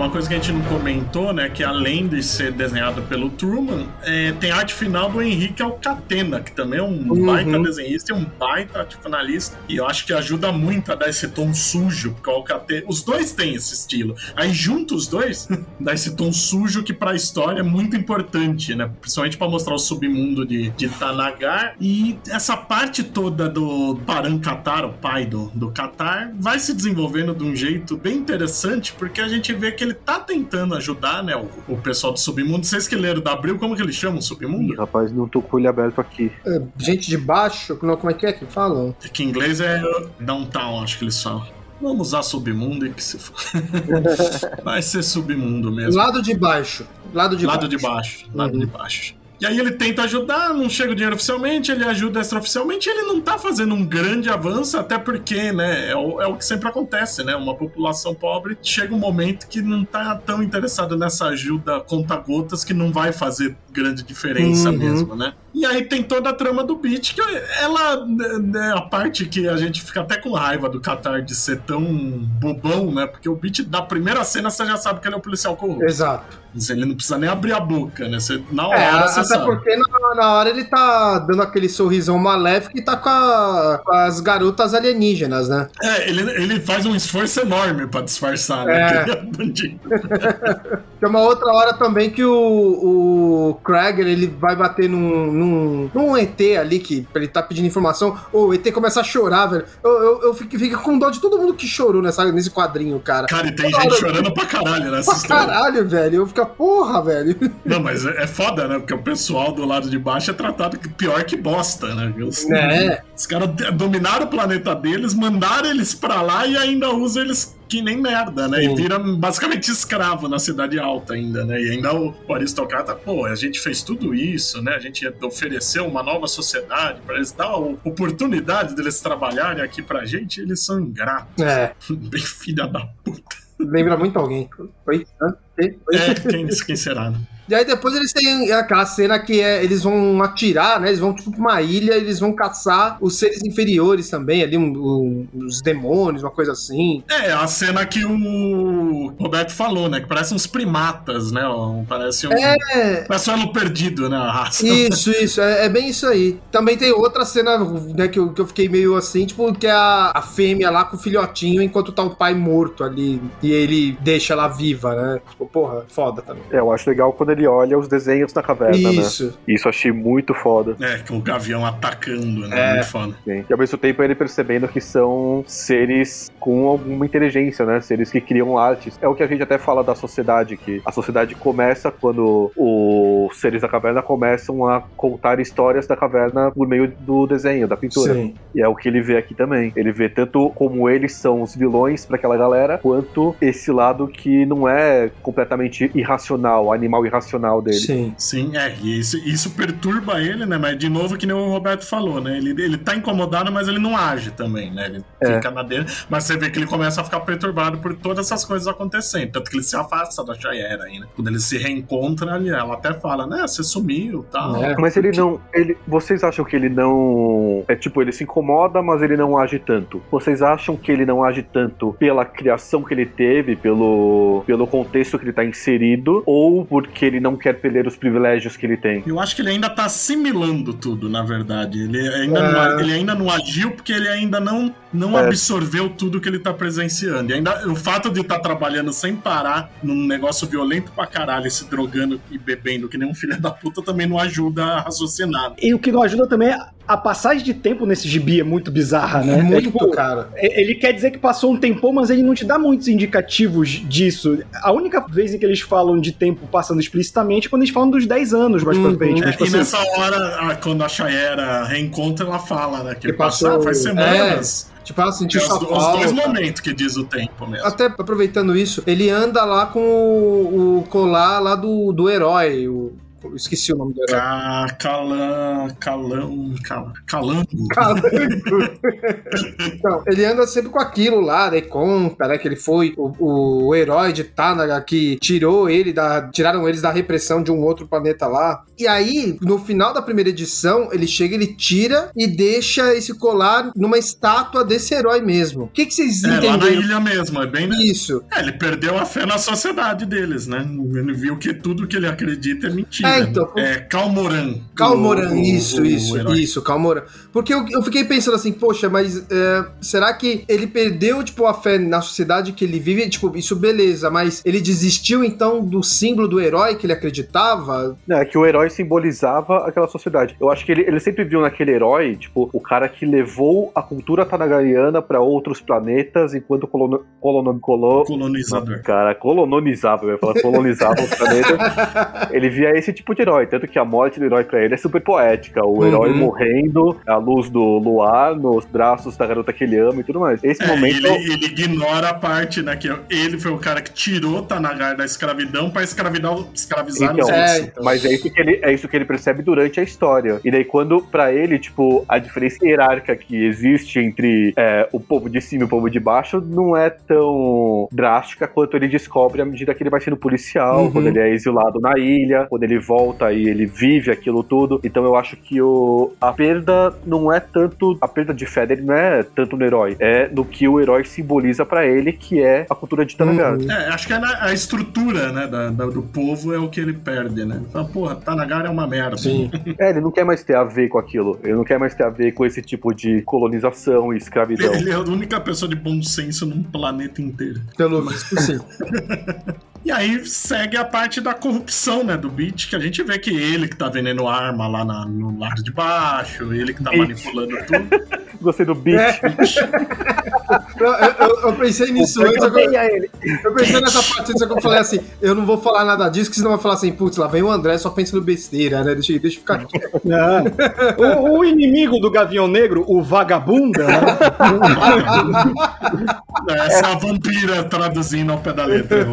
uma coisa que a gente não comentou, né? Que além de ser desenhado pelo Truman, é, tem arte final do Henrique Alcatena, que também é um Uhum. baita desenhista e um baita arte finalista. E eu acho que ajuda muito a dar esse tom sujo, porque o Alcatena. Os dois têm esse estilo. Aí junto os dois, [laughs] dá esse tom sujo que pra história é muito importante, né? Principalmente pra mostrar o submundo de, de Tanagar. E essa parte toda do Paran Katar, o pai do, do vai se desenvolvendo de um jeito bem interessante, porque a gente vê que ele tá tentando ajudar, né, o, o pessoal do submundo. Vocês que leram da Abril, como que eles chamam o Ih, submundo? rapaz, não tô com ele aberto aqui. É, gente de baixo, não, como é que é que falam? Que em inglês é downtown, acho que eles falam. Vamos usar submundo e que se for. [laughs] Vai ser submundo mesmo. Lado de baixo. Lado de lado baixo. de baixo. Lado Uhum. de baixo. E aí ele tenta ajudar, não chega o dinheiro oficialmente, ele ajuda extraoficialmente, ele não tá fazendo um grande avanço, até porque, né, é o, é o que sempre acontece, né? Uma população pobre chega um momento que não tá tão interessado nessa ajuda conta-gotas que não vai fazer grande diferença Uhum. mesmo, né? E aí tem toda a trama do Beat, que ela né, a parte que a gente fica até com raiva do Qatar de ser tão bobão, né? Porque o Beat, da primeira cena, você já sabe que ele é um policial corrupto. Exato. Ele não precisa nem abrir a boca, né? Você, na hora É, você até sabe. porque na, na hora ele tá dando aquele sorrisão maléfico e tá com, a- com as garotas alienígenas, né? É, ele, ele faz um esforço enorme pra disfarçar, né? É. [laughs] É bandido. [laughs] Tem uma outra hora também que o, o Krieger, ele vai bater num, num, num ET ali, que ele tá pedindo informação, o ET começa a chorar, velho. Eu, eu, eu fico, fico com dó de todo mundo que chorou nessa, nesse quadrinho, cara. Cara, e tem Toda gente hora- chorando pra caralho nessa Pra história. caralho, velho. Eu fico, porra, velho. Não, mas é é foda, né? Porque o pessoal do lado de baixo é tratado pior que bosta, né? Os, É. os caras dominaram o planeta deles, mandaram eles pra lá e ainda usam eles que nem merda, né? Sim. E vira basicamente escravo na cidade alta ainda, né? E ainda o, o aristocrata, pô, a gente fez tudo isso, né? A gente ofereceu uma nova sociedade pra eles dar a oportunidade deles trabalharem aqui pra gente, eles são ingratos. É. [laughs] Bem filha da puta. Lembra muito alguém. Oi? Hã? Oi? Oi? É, quem, quem será, né? E aí depois eles têm aquela cena que é, eles vão atirar, né? Eles vão tipo pra uma ilha, eles vão caçar os seres inferiores também, ali, um, um- os demônios, uma coisa assim. É, a cena que o Roberto falou, né? Que parece uns primatas, né? Parece um. É. Parece um elo perdido, né? A raça. Isso, isso, é, é bem isso aí. Também tem outra cena, né, que eu, que eu fiquei meio assim, tipo, que é a, a fêmea lá com o filhotinho, enquanto tá o pai morto ali, e ele deixa ela viva, né? Tipo, porra, foda também. É, eu acho legal quando ele olha os desenhos na caverna, Isso. né? Isso eu achei muito foda. É, com o gavião atacando, né? É. Muito foda. Sim. E ao mesmo tempo ele percebendo que são seres com alguma inteligência, né? Seres que criam artes. É o que a gente até fala da sociedade, que a sociedade começa quando os seres da caverna começam a contar histórias da caverna por meio do desenho, da pintura. Sim. E é o que ele vê aqui também. Ele vê tanto como eles são os vilões pra aquela galera, quanto esse lado que não é completamente irracional, animal irracional dele. Sim. Sim, é. E isso, isso perturba ele, né? Mas de novo, que nem o Roberto falou, né? Ele, ele tá incomodado, mas ele não age também, né? Ele É. fica na dele. Mas você vê que ele começa a ficar perturbado por todas essas coisas acontecendo. Tanto que ele se afasta da Chayera aí, né? Quando ele se reencontra ali, ela até fala, né? Você sumiu e tal. É. Mas ele não. Ele, vocês acham que ele não. É tipo, ele se incomoda, mas ele não age tanto. Vocês acham que ele não age tanto pela criação que ele teve, pelo, pelo contexto que ele tá inserido, ou porque ele não quer perder os privilégios que ele tem? Eu acho que ele ainda tá assimilando tudo, na verdade. Ele ainda, É. não, ele ainda não agiu porque ele ainda não, não É. absorveu tudo que ele tá presenciando. E ainda o fato de estar trabalhando sem parar num negócio violento pra caralho, se drogando e bebendo que nem um filho da puta, também não ajuda a raciocinar. E o que não ajuda também é a passagem de tempo nesse gibi é muito bizarra, né? É, Muito, tipo, cara. é- Ele quer dizer que passou um tempão, mas ele não te dá muitos indicativos disso. A única vez em que eles falam de tempo passando explicitamente é quando eles falam dos 10 anos mais Uhum. pra frente. É, Mas, tipo e assim, nessa hora, quando a Chayera reencontra, ela fala, né? Que, Que passou, passou- faz semanas. Tipo, ela sentiu É, sua os, os dois falta. momentos que diz o tempo mesmo. Até aproveitando isso, ele anda lá com o, o colar lá do, do herói, o, Eu esqueci o nome do herói. Ca- Calan. Calão. Cal- Calango. Calango. Então, ele anda sempre com aquilo lá, daí conta, né, que ele foi o, o herói de Tanaga que tirou ele da. Tiraram eles da repressão de um outro planeta lá. E aí, no final da primeira edição, ele chega, ele tira e deixa esse colar numa estátua desse herói mesmo. O que, que vocês É, lá na entenderam? ilha mesmo, é bem. Isso. É, ele perdeu a fé na sociedade deles, né? Ele viu que tudo que ele acredita é mentira. É, então, É Calmoran. Calmoran, o- isso, o isso, herói. isso, Calmoran. Porque eu, eu fiquei pensando assim, poxa, mas é, será que ele perdeu, tipo, a fé na sociedade que ele vive? Tipo, isso beleza, mas ele desistiu, então, do símbolo do herói que ele acreditava? Não, é que o herói simbolizava aquela sociedade. Eu acho que ele, ele sempre viu naquele herói, tipo, o cara que levou a cultura tanagariana pra outros planetas enquanto colono, colono, colo, Colonizador. cara, colonizava, eu ia falar colonizava os planetas. [laughs] Ele via esse tipo de herói, tanto que a morte do herói pra ele é super poética. O Uhum. herói morrendo à luz do luar, nos braços da garota que ele ama e tudo mais. Esse É, momento. ele, ele ignora a parte, né? Que ele foi o cara que tirou Tanagar da escravidão pra escravidar, escravizar Então, os É, então. Mas é isso, que ele, é isso que ele percebe durante a história. E daí, quando, pra ele, tipo, a diferença hierárquica que existe entre é, o povo de cima e o povo de baixo não é tão drástica quanto ele descobre à medida que ele vai sendo policial, Uhum. quando ele é exilado na ilha, quando ele volta e ele vive aquilo tudo. Então eu acho que o, a perda não é tanto. A perda de fé dele não é tanto no herói, é no que o herói simboliza pra ele, que é a cultura de Tanagar. Uhum. É, acho que é na- a estrutura, né, da, da- do povo é o que ele perde, né? Fala, porra, Tanagar é uma merda. Sim. É, ele não quer mais ter a ver com aquilo. Ele não quer mais ter a ver com esse tipo de colonização e escravidão. Ele é a única pessoa de bom senso num planeta inteiro. Pelo visto, sim. [laughs] E aí segue a parte da corrupção, né, do Beat, que a gente vê que ele que tá vendendo arma lá na- no lado de baixo, ele que tá Beat. manipulando tudo. [laughs] Gostei do beat. É. Eu, eu- eu pensei nisso antes, eu, ele. eu pensei nessa parte antes, eu falei assim, eu não vou falar nada disso, que senão vai falar assim, putz, lá vem o André só pensando besteira, né? Deixa, deixa eu ficar aqui. [laughs] É. O, o inimigo do Gavião Negro, o vagabunda, né? [laughs] Essa é a vampira traduzindo ao pé da letra.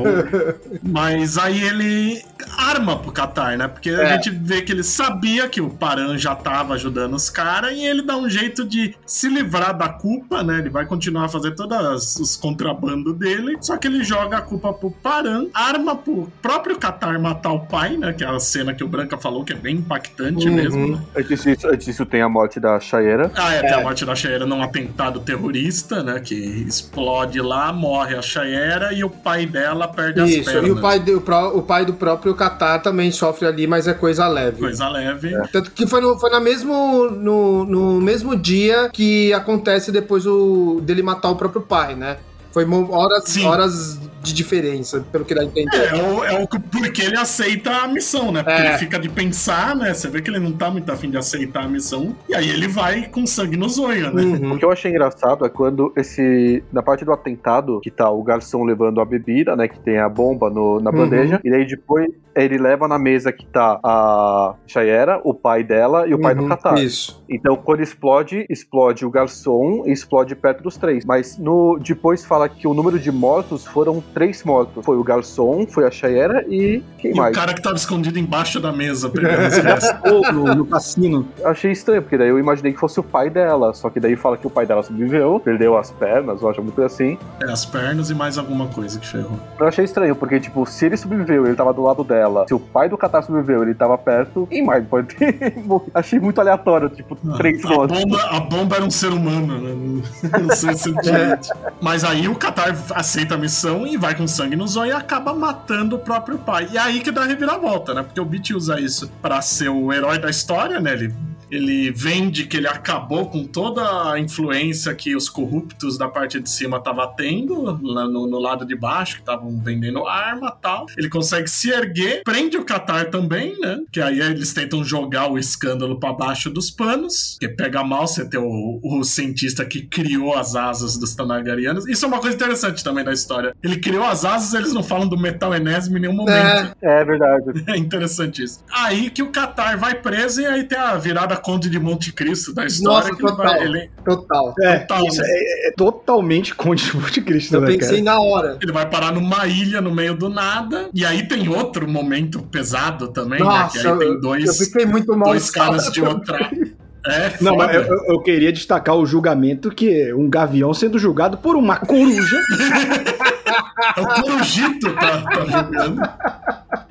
Mas aí ele arma pro Qatar, né? Porque a É. gente vê que ele sabia que o Paran já tava ajudando os caras e ele dá um jeito de se livrar da culpa, né? Ele vai continuar a fazer todos os contrabando dele, só que ele joga a culpa pro Paran, arma pro próprio Qatar matar o pai, né? Que é a cena que o Branca falou que é bem impactante Uhum. mesmo. né? Antes disso, antes disso tem a morte da Shaera. Ah, é, tem a morte da Chayera num atentado terrorista, né? Que explode lá, morre a Chayera e o pai dela perde as Isso, pernas. e o pai, do, o pai do próprio Qatar também sofre ali, mas é coisa leve. Coisa leve. Tanto que foi, no, foi na mesmo, no, no mesmo dia que acontece depois o, dele matar o próprio pai, né? Foi horas, Sim. horas de diferença, pelo que dá a entender. É, o, é o que- porque ele aceita a missão, né? Porque É. ele fica de pensar, né? Você vê que ele não tá muito afim de aceitar a missão. E aí ele vai com sangue no zóio, né? Uhum. O que eu achei engraçado é quando esse. Na parte do atentado, que tá o garçom levando a bebida, né? Que tem a bomba no- na Uhum. bandeja. E daí depois ele leva na mesa que tá a Shaera, o pai dela e o pai do Uhum, Qatar. Isso. Então, quando explode, explode o garçom e explode perto dos três. Mas no depois fala que o número de mortos foram três mortos. Foi o garçom, foi a Shaera e quem E o mais? cara que tava escondido embaixo da mesa pegando as [laughs] peças. [laughs] No, no cassino. Eu achei estranho, porque daí eu imaginei que fosse o pai dela. Só que daí fala que o pai dela sobreviveu, perdeu as pernas, eu acho muito assim. É, as pernas e mais alguma coisa que ferrou. Eu achei estranho, porque, tipo, se ele sobreviveu, ele tava do lado dela. Se o pai do Qatar sobreviveu, ele tava perto. Quem mais pode ter [laughs] morrido? Achei muito aleatório, tipo, três A mortos. bomba, a bomba era um ser humano, né? Não- sei se direito. Mas aí o Qatar aceita a missão e vai com sangue no zóio e acaba matando o próprio pai. E é aí que dá a reviravolta, né? Porque o Beat usa isso pra ser o herói da história, né? Ele ele vende que ele acabou com toda a influência que os corruptos da parte de cima estavam tendo, lá no, no lado de baixo, que estavam vendendo arma e tal. Ele consegue se erguer, prende o Qatar também, né? Que aí eles tentam jogar o escândalo pra baixo dos panos, que pega mal você ter o, o cientista que criou as asas dos Tanagarianos. Isso é uma coisa interessante também da história. Ele criou as asas, eles não falam do metal enésimo em nenhum momento. É, É verdade. [laughs] É interessante isso. Aí que o Qatar vai preso e aí tem a virada cada conde de Monte Cristo da história Nossa, total. vai. Ele, Total. É, Total, isso né? é, é totalmente Conde de Monte Cristo, Eu né, pensei cara? na hora. ele vai parar numa ilha no meio do nada. E aí tem outro momento pesado também, né? Nossa, Que aí tem eu, dois, eu fiquei muito mal. dois caras de outra. [laughs] É, Não, mas eu, eu- queria destacar o julgamento que um gavião sendo julgado por uma coruja [laughs] É o Corujito tá, tá jogando.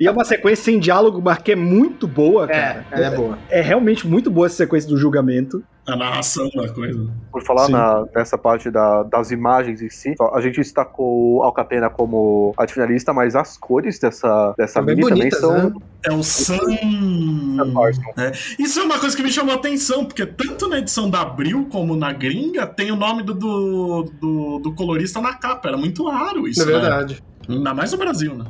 E é uma sequência sem diálogo, mas que é muito boa, É, cara. ela é boa. É realmente muito boa essa sequência do julgamento. A narração da coisa. Por falar na- nessa parte da- das imagens em si, a gente destacou Alcapena como a finalista, mas as cores dessa, dessa bem mini também bonitas, são. né? É o Sam. Sam Parsons. É. Isso é uma coisa que me chamou a atenção, porque tanto na edição da Abril como na gringa tem o nome do, do, do, do colorista na capa. Era muito raro isso. É né? Ainda mais no Brasil, né?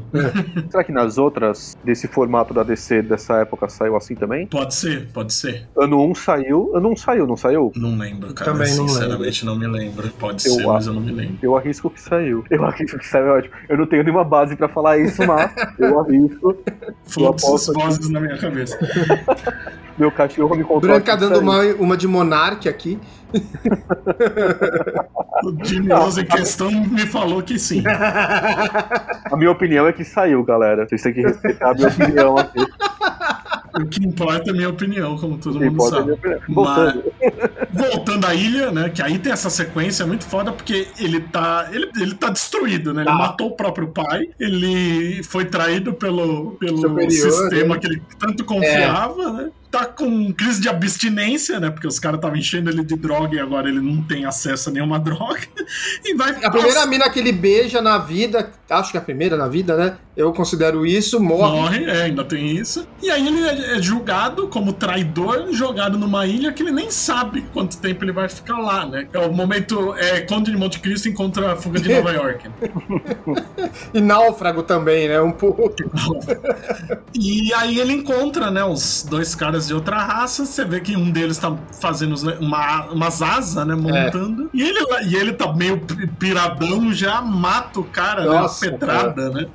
Será que nas outras, desse formato da DC dessa época, saiu assim também? Pode ser, pode ser. Ano 1 saiu. Ano 1 saiu, não saiu? Não lembro, cara. Também não Sinceramente, não, me lembro. Pode Eu ser, mas eu não me lembro. Eu arrisco que saiu. Eu arrisco que saiu, é ótimo. Eu não tenho nenhuma base pra falar isso, mas eu arrisco. Fluxos vozes na minha cabeça. [laughs] Meu cachorro me contou. Branca dando uma, uma de Monark aqui. O Jimmy Rose em questão me falou que sim. A minha opinião é que saiu, galera. Vocês têm que respeitar a minha opinião aqui. O que importa é a minha opinião, como todo mundo é sabe. opinião. Voltando. Voltando à ilha, né? Que aí tem essa sequência muito foda, porque ele tá. Ele, ele tá destruído, né? Ele Tá. matou o próprio pai, ele foi traído pelo, pelo Superior, sistema né? que ele tanto confiava, né? Tá com crise de abstinência, né? Porque os caras estavam enchendo ele de droga e agora ele não tem acesso a nenhuma [laughs] droga. E vai. A primeira mina que ele beija na vida, acho que é a primeira na vida, né? Eu considero isso, morre. Morre, é, ainda tem isso. E aí ele é é julgado como traidor, jogado numa ilha que ele nem sabe quanto tempo ele vai ficar lá, né? É o momento. É, Conde de Monte Cristo encontra a fuga de Nova York. [laughs] E náufrago também, né? Um pouco. [laughs] E aí ele encontra, né, os dois caras de outra raça. Você vê que um deles tá fazendo uma, umas asas, né, montando. E, ele, e ele tá meio pi- piradão, já mata o cara, Nossa, né, pedrada, né?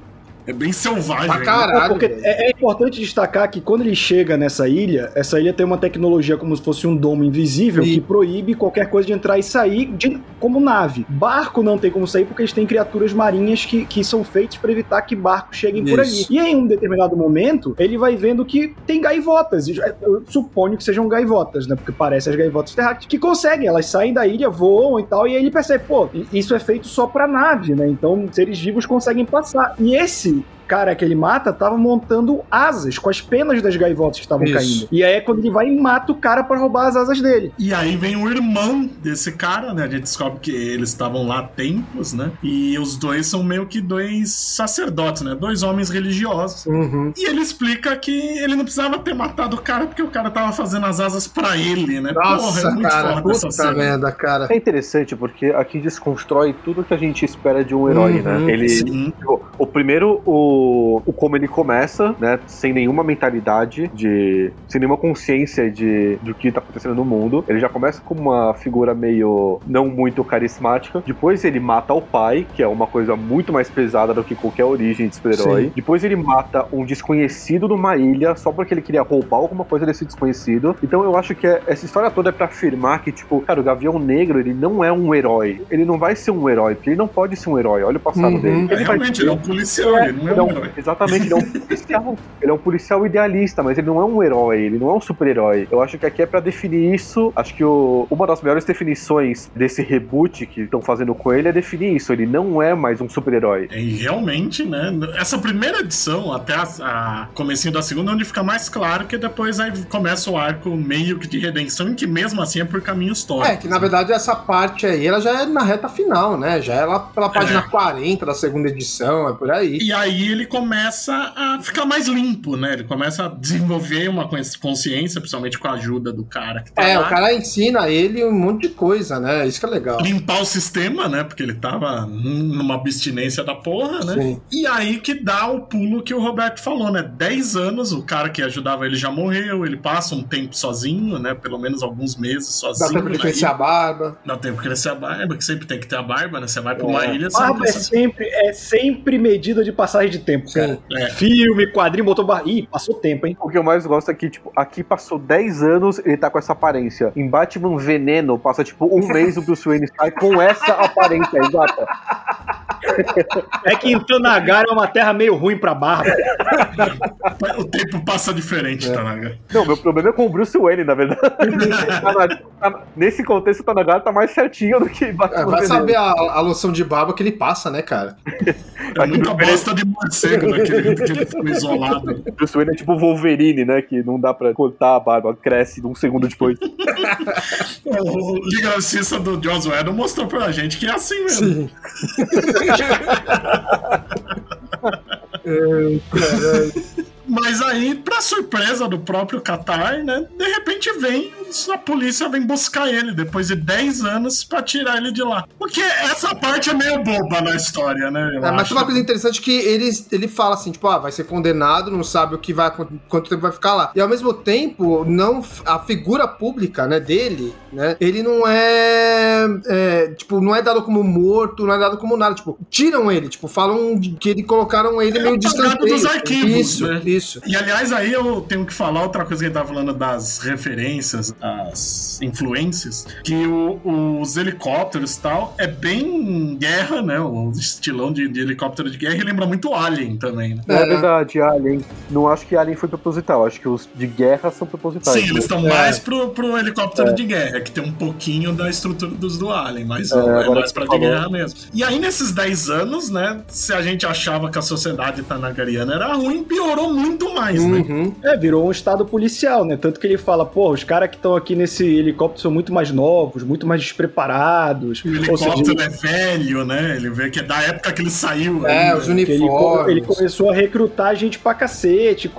É bem selvagem. Pra né? caralho. É, é, é importante destacar que quando ele chega nessa ilha, essa ilha tem uma tecnologia como se fosse um domo invisível Sim. que proíbe qualquer coisa de entrar e sair de- como nave. Barco não tem como sair porque eles têm criaturas marinhas que, que são feitas para evitar que barcos cheguem por ali. Isso. E em um determinado momento, ele vai vendo que tem gaivotas. E Eu suponho que sejam gaivotas, né? Porque parecem as gaivotas terráqueas, que conseguem, elas saem da ilha, voam e tal, e aí ele percebe, pô, isso é feito só pra nave, né? Então seres vivos conseguem passar. E esse cara que ele mata tava montando asas com as penas das gaivotas que estavam caindo. E aí é quando ele vai e mata o cara pra roubar as asas dele. E aí vem o irmão desse cara, né? A gente descobre que eles estavam lá há tempos, né? E os dois são meio que dois sacerdotes, né? Dois homens religiosos. Uhum. E ele explica que ele não precisava ter matado o cara porque o cara tava fazendo as asas pra ele, né? Nossa, Porra, é muito cara. foda essa cena. merda, cara. É interessante porque aqui desconstrói tudo que a gente espera de um herói, Uhum, né? Ele, Sim. tipo, o primeiro, o, o como ele começa, né? Sem nenhuma mentalidade de. sem nenhuma consciência de do que tá acontecendo no mundo. Ele já começa como uma figura meio não muito carismática. Depois ele mata o pai, que é uma coisa muito mais pesada do que qualquer origem de super-herói. Depois ele mata um desconhecido numa ilha só porque ele queria roubar alguma coisa desse desconhecido. Então eu acho que é- essa história toda é pra afirmar que, tipo, cara, o Gavião Negro, ele não é um herói. Ele não vai ser um herói, porque ele não pode ser um herói. Olha o passado Uhum. dele. É, Ele realmente, ele é um policial, ele não é é um- herói. [laughs] Exatamente, ele é um policial. ele é um policial idealista, mas ele não é um herói, ele não é um super-herói. Eu acho que aqui é pra definir isso. Acho que o- uma das melhores definições desse reboot que estão fazendo com ele é definir isso. Ele não é mais um super-herói. E realmente, né? Essa primeira edição, até a, a comecinho da segunda, é onde fica mais claro que depois aí começa o arco meio que de redenção, em que mesmo assim é por caminhos tortos. É, que na verdade essa parte aí, ela já é na reta final, né? Já é lá pela página É. 40 da segunda edição, é por aí. E aí ele começa a ficar mais limpo, né? Ele começa a desenvolver uma cons- consciência, principalmente com a ajuda do cara que tá É, lá. o cara ensina ele um monte de coisa, né? Isso que é legal. Limpar o sistema, né? Porque ele tava numa abstinência da porra, né? Sim. E aí que dá o pulo que o Roberto falou, né? 10 anos, o cara que ajudava ele já morreu, ele passa um tempo sozinho, né? Pelo menos alguns meses Dá sozinho. tempo de crescer a barba. Dá tempo de crescer a barba, que sempre tem que ter a barba, né? Você vai pra uma É. ilha, Barba é sempre, é sempre medida de passagem de tempo, Sim. cara. É. Filme, quadrinho, botou bar... Ih, passou tempo, hein? O que eu mais gosto é que, tipo, aqui passou 10 anos, ele tá com essa aparência. Em Batman Veneno, passa, tipo, um mês o Bruce Wayne sai com essa aparência, exata. É que em Tanagara é uma terra meio ruim pra barba. O tempo passa diferente, tá, Tanaga. Não, meu problema é com o Bruce Wayne, na verdade. [laughs] Tana- tá- nesse contexto, o Tanagara tá mais certinho do que Batman É, vai Veneno. saber a, a loção de barba que ele passa, né, cara? [laughs] É muita bosta de morcego naquele que ele ficou isolado. Bruce Wayne é tipo o Wolverine, né? Que não dá pra cortar a barba, cresce um segundo depois. O Liga da Justiça do Joss Whedon mostrou pra gente que é assim mesmo. Sim. [laughs] É, caralho. Mas aí, surpresa do próprio Qatar, né? De repente vem, a polícia vem buscar ele depois de 10 anos pra tirar ele de lá. Porque essa parte é meio boba na história, né? É, mas tem uma coisa interessante que ele, ele fala assim, tipo, ah, vai ser condenado, não sabe o que vai quanto tempo vai ficar lá. E ao mesmo tempo, não a figura pública, né, dele, né, ele não é, é, tipo, não é dado como morto, não é dado como nada, tipo, tiram ele, tipo, falam que ele colocaram ele É meio distante. dos arquivos, Isso, né? isso. E aliás, aí eu tenho que falar outra coisa que ele tava falando das referências, as influências, que o- os helicópteros e tal é bem guerra, né? O estilão de, de helicóptero de guerra e lembra muito Alien também, né? É, É. verdade, Alien. Não acho que Alien foi proposital, acho que os de guerra são propositais. Sim, eles estão É. mais pro, pro helicóptero de guerra, que tem um pouquinho da estrutura dos do Alien, mas É, é, mais pra de guerra mesmo. E aí, nesses 10 anos, né, se a gente achava que a sociedade tanagariana era ruim, piorou muito mais, né? Uhum. É, virou um estado policial, né? Tanto que ele fala, pô, os caras que estão aqui nesse helicóptero são muito mais novos, muito mais despreparados. O Ou helicóptero seja, é velho, né? Ele vê que é da época que ele saiu. É, ainda. os que ele, uniformes. ele começou a recrutar gente pra cacete.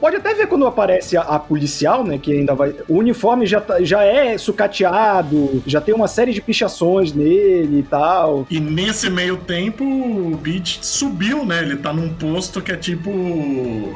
Pode até ver quando aparece a, a policial, né? Que ainda vai. O uniforme já, tá- já é sucateado, já tem uma série de pichações nele e tal. E nesse meio tempo, o Beat subiu, né? Ele tá num posto que é tipo.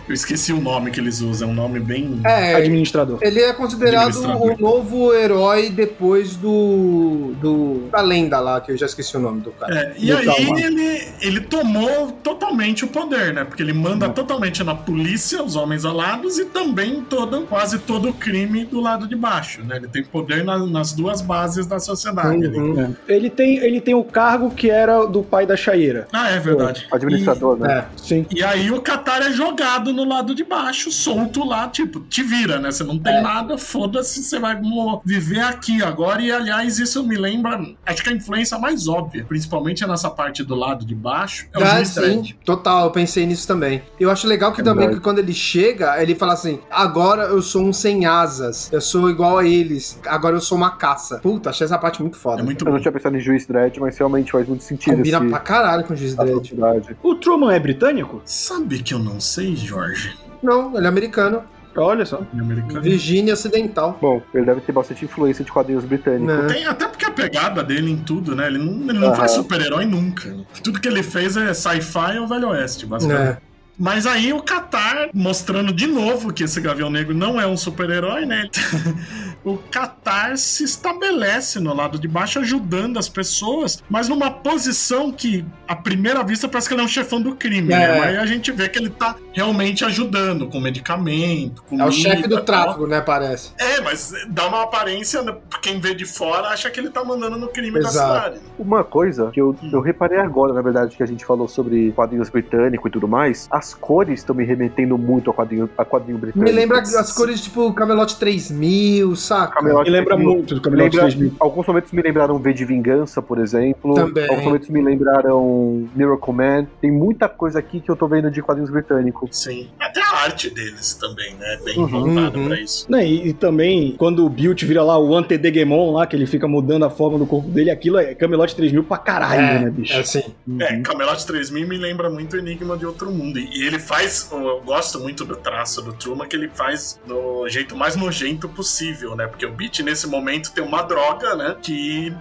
Eu esqueci o nome que eles usam, é um nome bem. É, Administrador. Ele é considerado o novo herói depois do, do. da lenda lá, que eu já esqueci o nome do cara. É, e Do aí ele, ele tomou totalmente o poder, né? Porque ele manda Uhum. totalmente na polícia, os homens alados, e também todo, quase todo o crime do lado de baixo, né? Ele tem poder na- nas duas bases da sociedade. Uhum. Ele tem, ele tem o cargo que era do pai da Chaeira. Ah, é verdade. Administrador, né? É. Sim. E aí o Qatar é jogado no lado de baixo, solto lá, tipo, te vira, né? Você não tem É. nada, foda-se, você vai viver aqui agora. E aliás, isso me lembra, acho que a influência mais óbvia, principalmente nessa parte do lado de baixo, é o Ah, sim, total, eu pensei nisso também. Eu acho legal que também verdade. que quando ele chega, ele fala assim: agora eu sou um sem asas, eu sou igual a eles, agora eu sou uma caça. Puta, achei essa parte muito foda. É muito Eu não tinha pensado em Juiz Dredd, mas realmente faz muito sentido Combina esse, pra caralho com o Juiz sociedade. O Truman é britânico? Sabe que eu não sei, Jorge? Não, ele é americano. Olha só. Em americano. Virgínia Ocidental. Bom, ele deve ter bastante influência de quadrinhos britânicos. Né? Tem, até porque a pegada dele em tudo, né? Ele não, ele não faz super-herói nunca. Tudo que ele fez é sci-fi ou Velho Oeste, basicamente. É. Mas aí o Qatar, mostrando de novo que esse Gavião Negro não é um super-herói, né? [laughs] o Qatar se estabelece no lado de baixo, ajudando as pessoas, mas numa posição que, à primeira vista, parece que ele é um chefão do crime, É. né? Mas aí a gente vê que ele tá realmente ajudando, com medicamento, com É o chefe do tráfico, né? Parece. É, mas dá uma aparência, né? quem vê de fora acha que ele tá mandando no crime Exato. da cidade. Uma coisa que eu, Hum. eu reparei agora, na verdade, que a gente falou sobre quadrinhos britânicos e tudo mais, as cores estão me remetendo muito a quadrinho, a quadrinho britânico. Me lembra as cores tipo Camelote 3000, saca? Camelote Me lembra 3000. muito do Camelot Lembra- 3000. alguns momentos me lembraram V de Vingança, por exemplo. Também. Alguns momentos me lembraram Miracle Man. Tem muita coisa aqui que eu tô vendo de quadrinhos britânicos. Sim. Até a arte deles também, né? Bem Uhum, voltada uhum. pra isso. E, e também, quando o Bilt vira lá o Antedegemon lá, que ele fica mudando a forma do corpo dele, aquilo é Camelot 3000 pra caralho, né, bicho? É assim. É, Camelot 3000 me lembra muito Enigma de Outro Mundo. E ele faz, eu gosto muito do traço do Truman, que ele faz do jeito mais nojento possível, né? Porque o Beat, nesse momento, tem uma droga, né? Que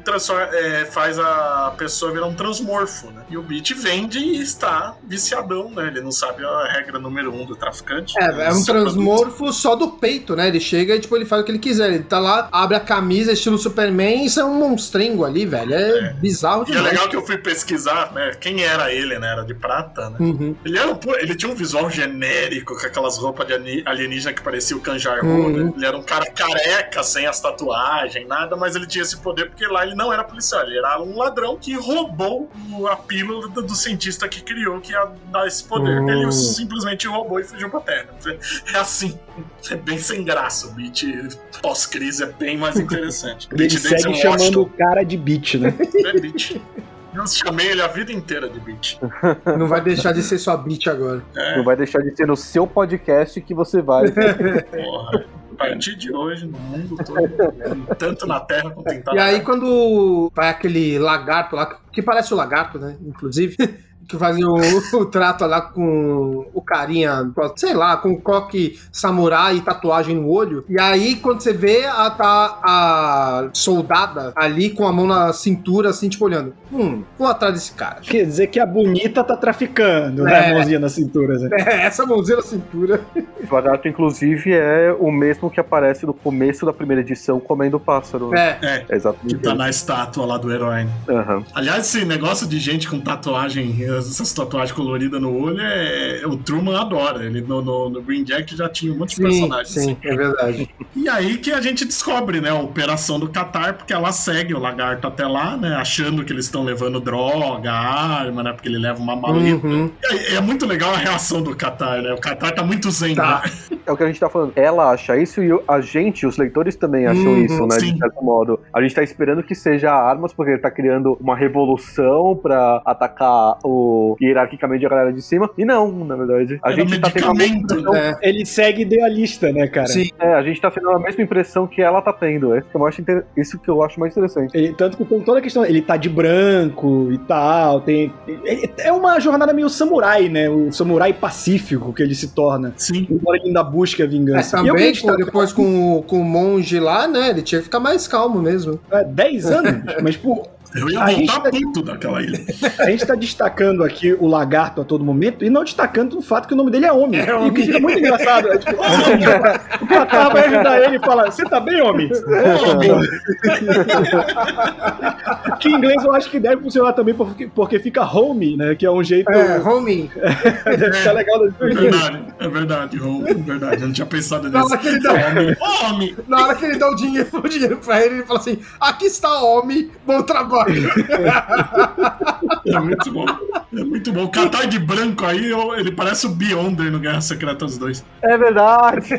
é, faz a pessoa virar um transmorfo, né? E o Beat vende e está viciadão, né? Ele não sabe a regra número um do traficante. É, é um Seu transmorfo só do peito, né? Ele chega e, tipo, ele faz o que ele quiser. Ele tá lá, abre a camisa, estilo Superman, e isso é um monstrengo ali, velho. É, bizarro E é demais. legal que eu fui pesquisar, né? Quem era ele, né? Era de prata, né? Uhum. Ele, era, um- ele tinha um visual genérico, com aquelas roupas de ali- alienígena que parecia o Kanjar Uhum. né? Ele era um cara careca, sem as tatuagens, nada, mas ele tinha esse poder porque lá ele não era policial, ele era um ladrão que roubou a pílula do, do cientista que criou que ia dar esse poder. Uhum. Ele simplesmente roubou e fugiu pra terra. É assim, é bem sem graça. O beat pós-crise é bem mais interessante. Ele segue é um chamando o cara de beat, né? é beat. Eu chamei ele a vida inteira de beat. [laughs] Não vai deixar de ser sua beat agora. Não vai deixar de ser no seu podcast que você vai. [laughs] Porra. A partir de hoje, no mundo todo, tanto na Terra quanto em E aí, quando vai aquele lagarto lá, que parece o lagarto, né? Inclusive. Que fazia o, [laughs] o trato lá com o carinha, sei lá, com coque samurai e tatuagem no olho. E aí, quando você vê, a, tá a soldada ali com a mão na cintura, assim, tipo, olhando. Hum, vou atrás desse cara. Quer dizer que a bonita tá traficando, né? É. A mãozinha na cintura. Né? [laughs] É, essa mãozinha na cintura. O lagarto, inclusive, é o mesmo que aparece no começo da primeira edição comendo pássaro. É. É, É que exatamente. tá na estátua lá do herói. Aham. Aliás, esse negócio de gente com tatuagem, essas tatuagens coloridas no olho, é, o Truman adora. Ele no, no, no Green Jack já tinha um monte de Sim, personagens. sim, é verdade. E aí que a gente descobre, né, a operação do Qatar, porque ela segue o lagarto até lá, né, achando que eles estão levando droga, arma, né, porque ele leva uma maleta. Uhum. E aí, é muito legal a reação do Qatar, né? O Qatar tá muito zen, Tá. né? É o que a gente tá falando. Ela acha isso e a gente, os leitores, também acham Uhum, isso, né? sim. De certo modo. A gente tá esperando que seja armas, porque ele tá criando uma revolução pra atacar o hierarquicamente a galera de cima. E não, na verdade. A Era gente tá tendo a mesma impressão. É. Ele segue idealista, né, cara? Sim. É, a gente tá tendo a mesma impressão que ela tá tendo. É isso que eu acho, inter- isso que eu acho mais interessante. Ele- tanto que tem toda a questão, ele tá de branco e tal, tem... É uma jornada meio samurai, né? O samurai pacífico que ele se torna. Sim. Embora ele ainda busque a É, vingança. Eu também, destacar- depois com, o- com o monge lá, né? Ele tinha que ficar mais calmo mesmo. É, 10 anos, [laughs] mas por, Eu ia A voltar gente tá- puto daquela ilha. [laughs] a gente tá destacando aqui o lagarto a todo momento e não destacando o fato que o nome dele é homem. É homem. E fica muito engraçado. É, tipo, o Catar vai ajudar ele e fala: Você tá bem, homem? que em inglês eu acho que deve funcionar também porque, porque fica home, né? Que é um jeito. É, homie. [laughs] deve ficar legal. É verdade, é verdade, Ron, é verdade. Eu não tinha pensado Na nisso. hora que ele dá, homem! na hora que ele dá o dinheiro, [laughs] o dinheiro pra ele, ele fala assim: aqui está homem, bom trabalho. É muito bom. É muito bom. O Qatar de branco aí, ele parece o Beyonder no Guerra Secretas 2. É verdade!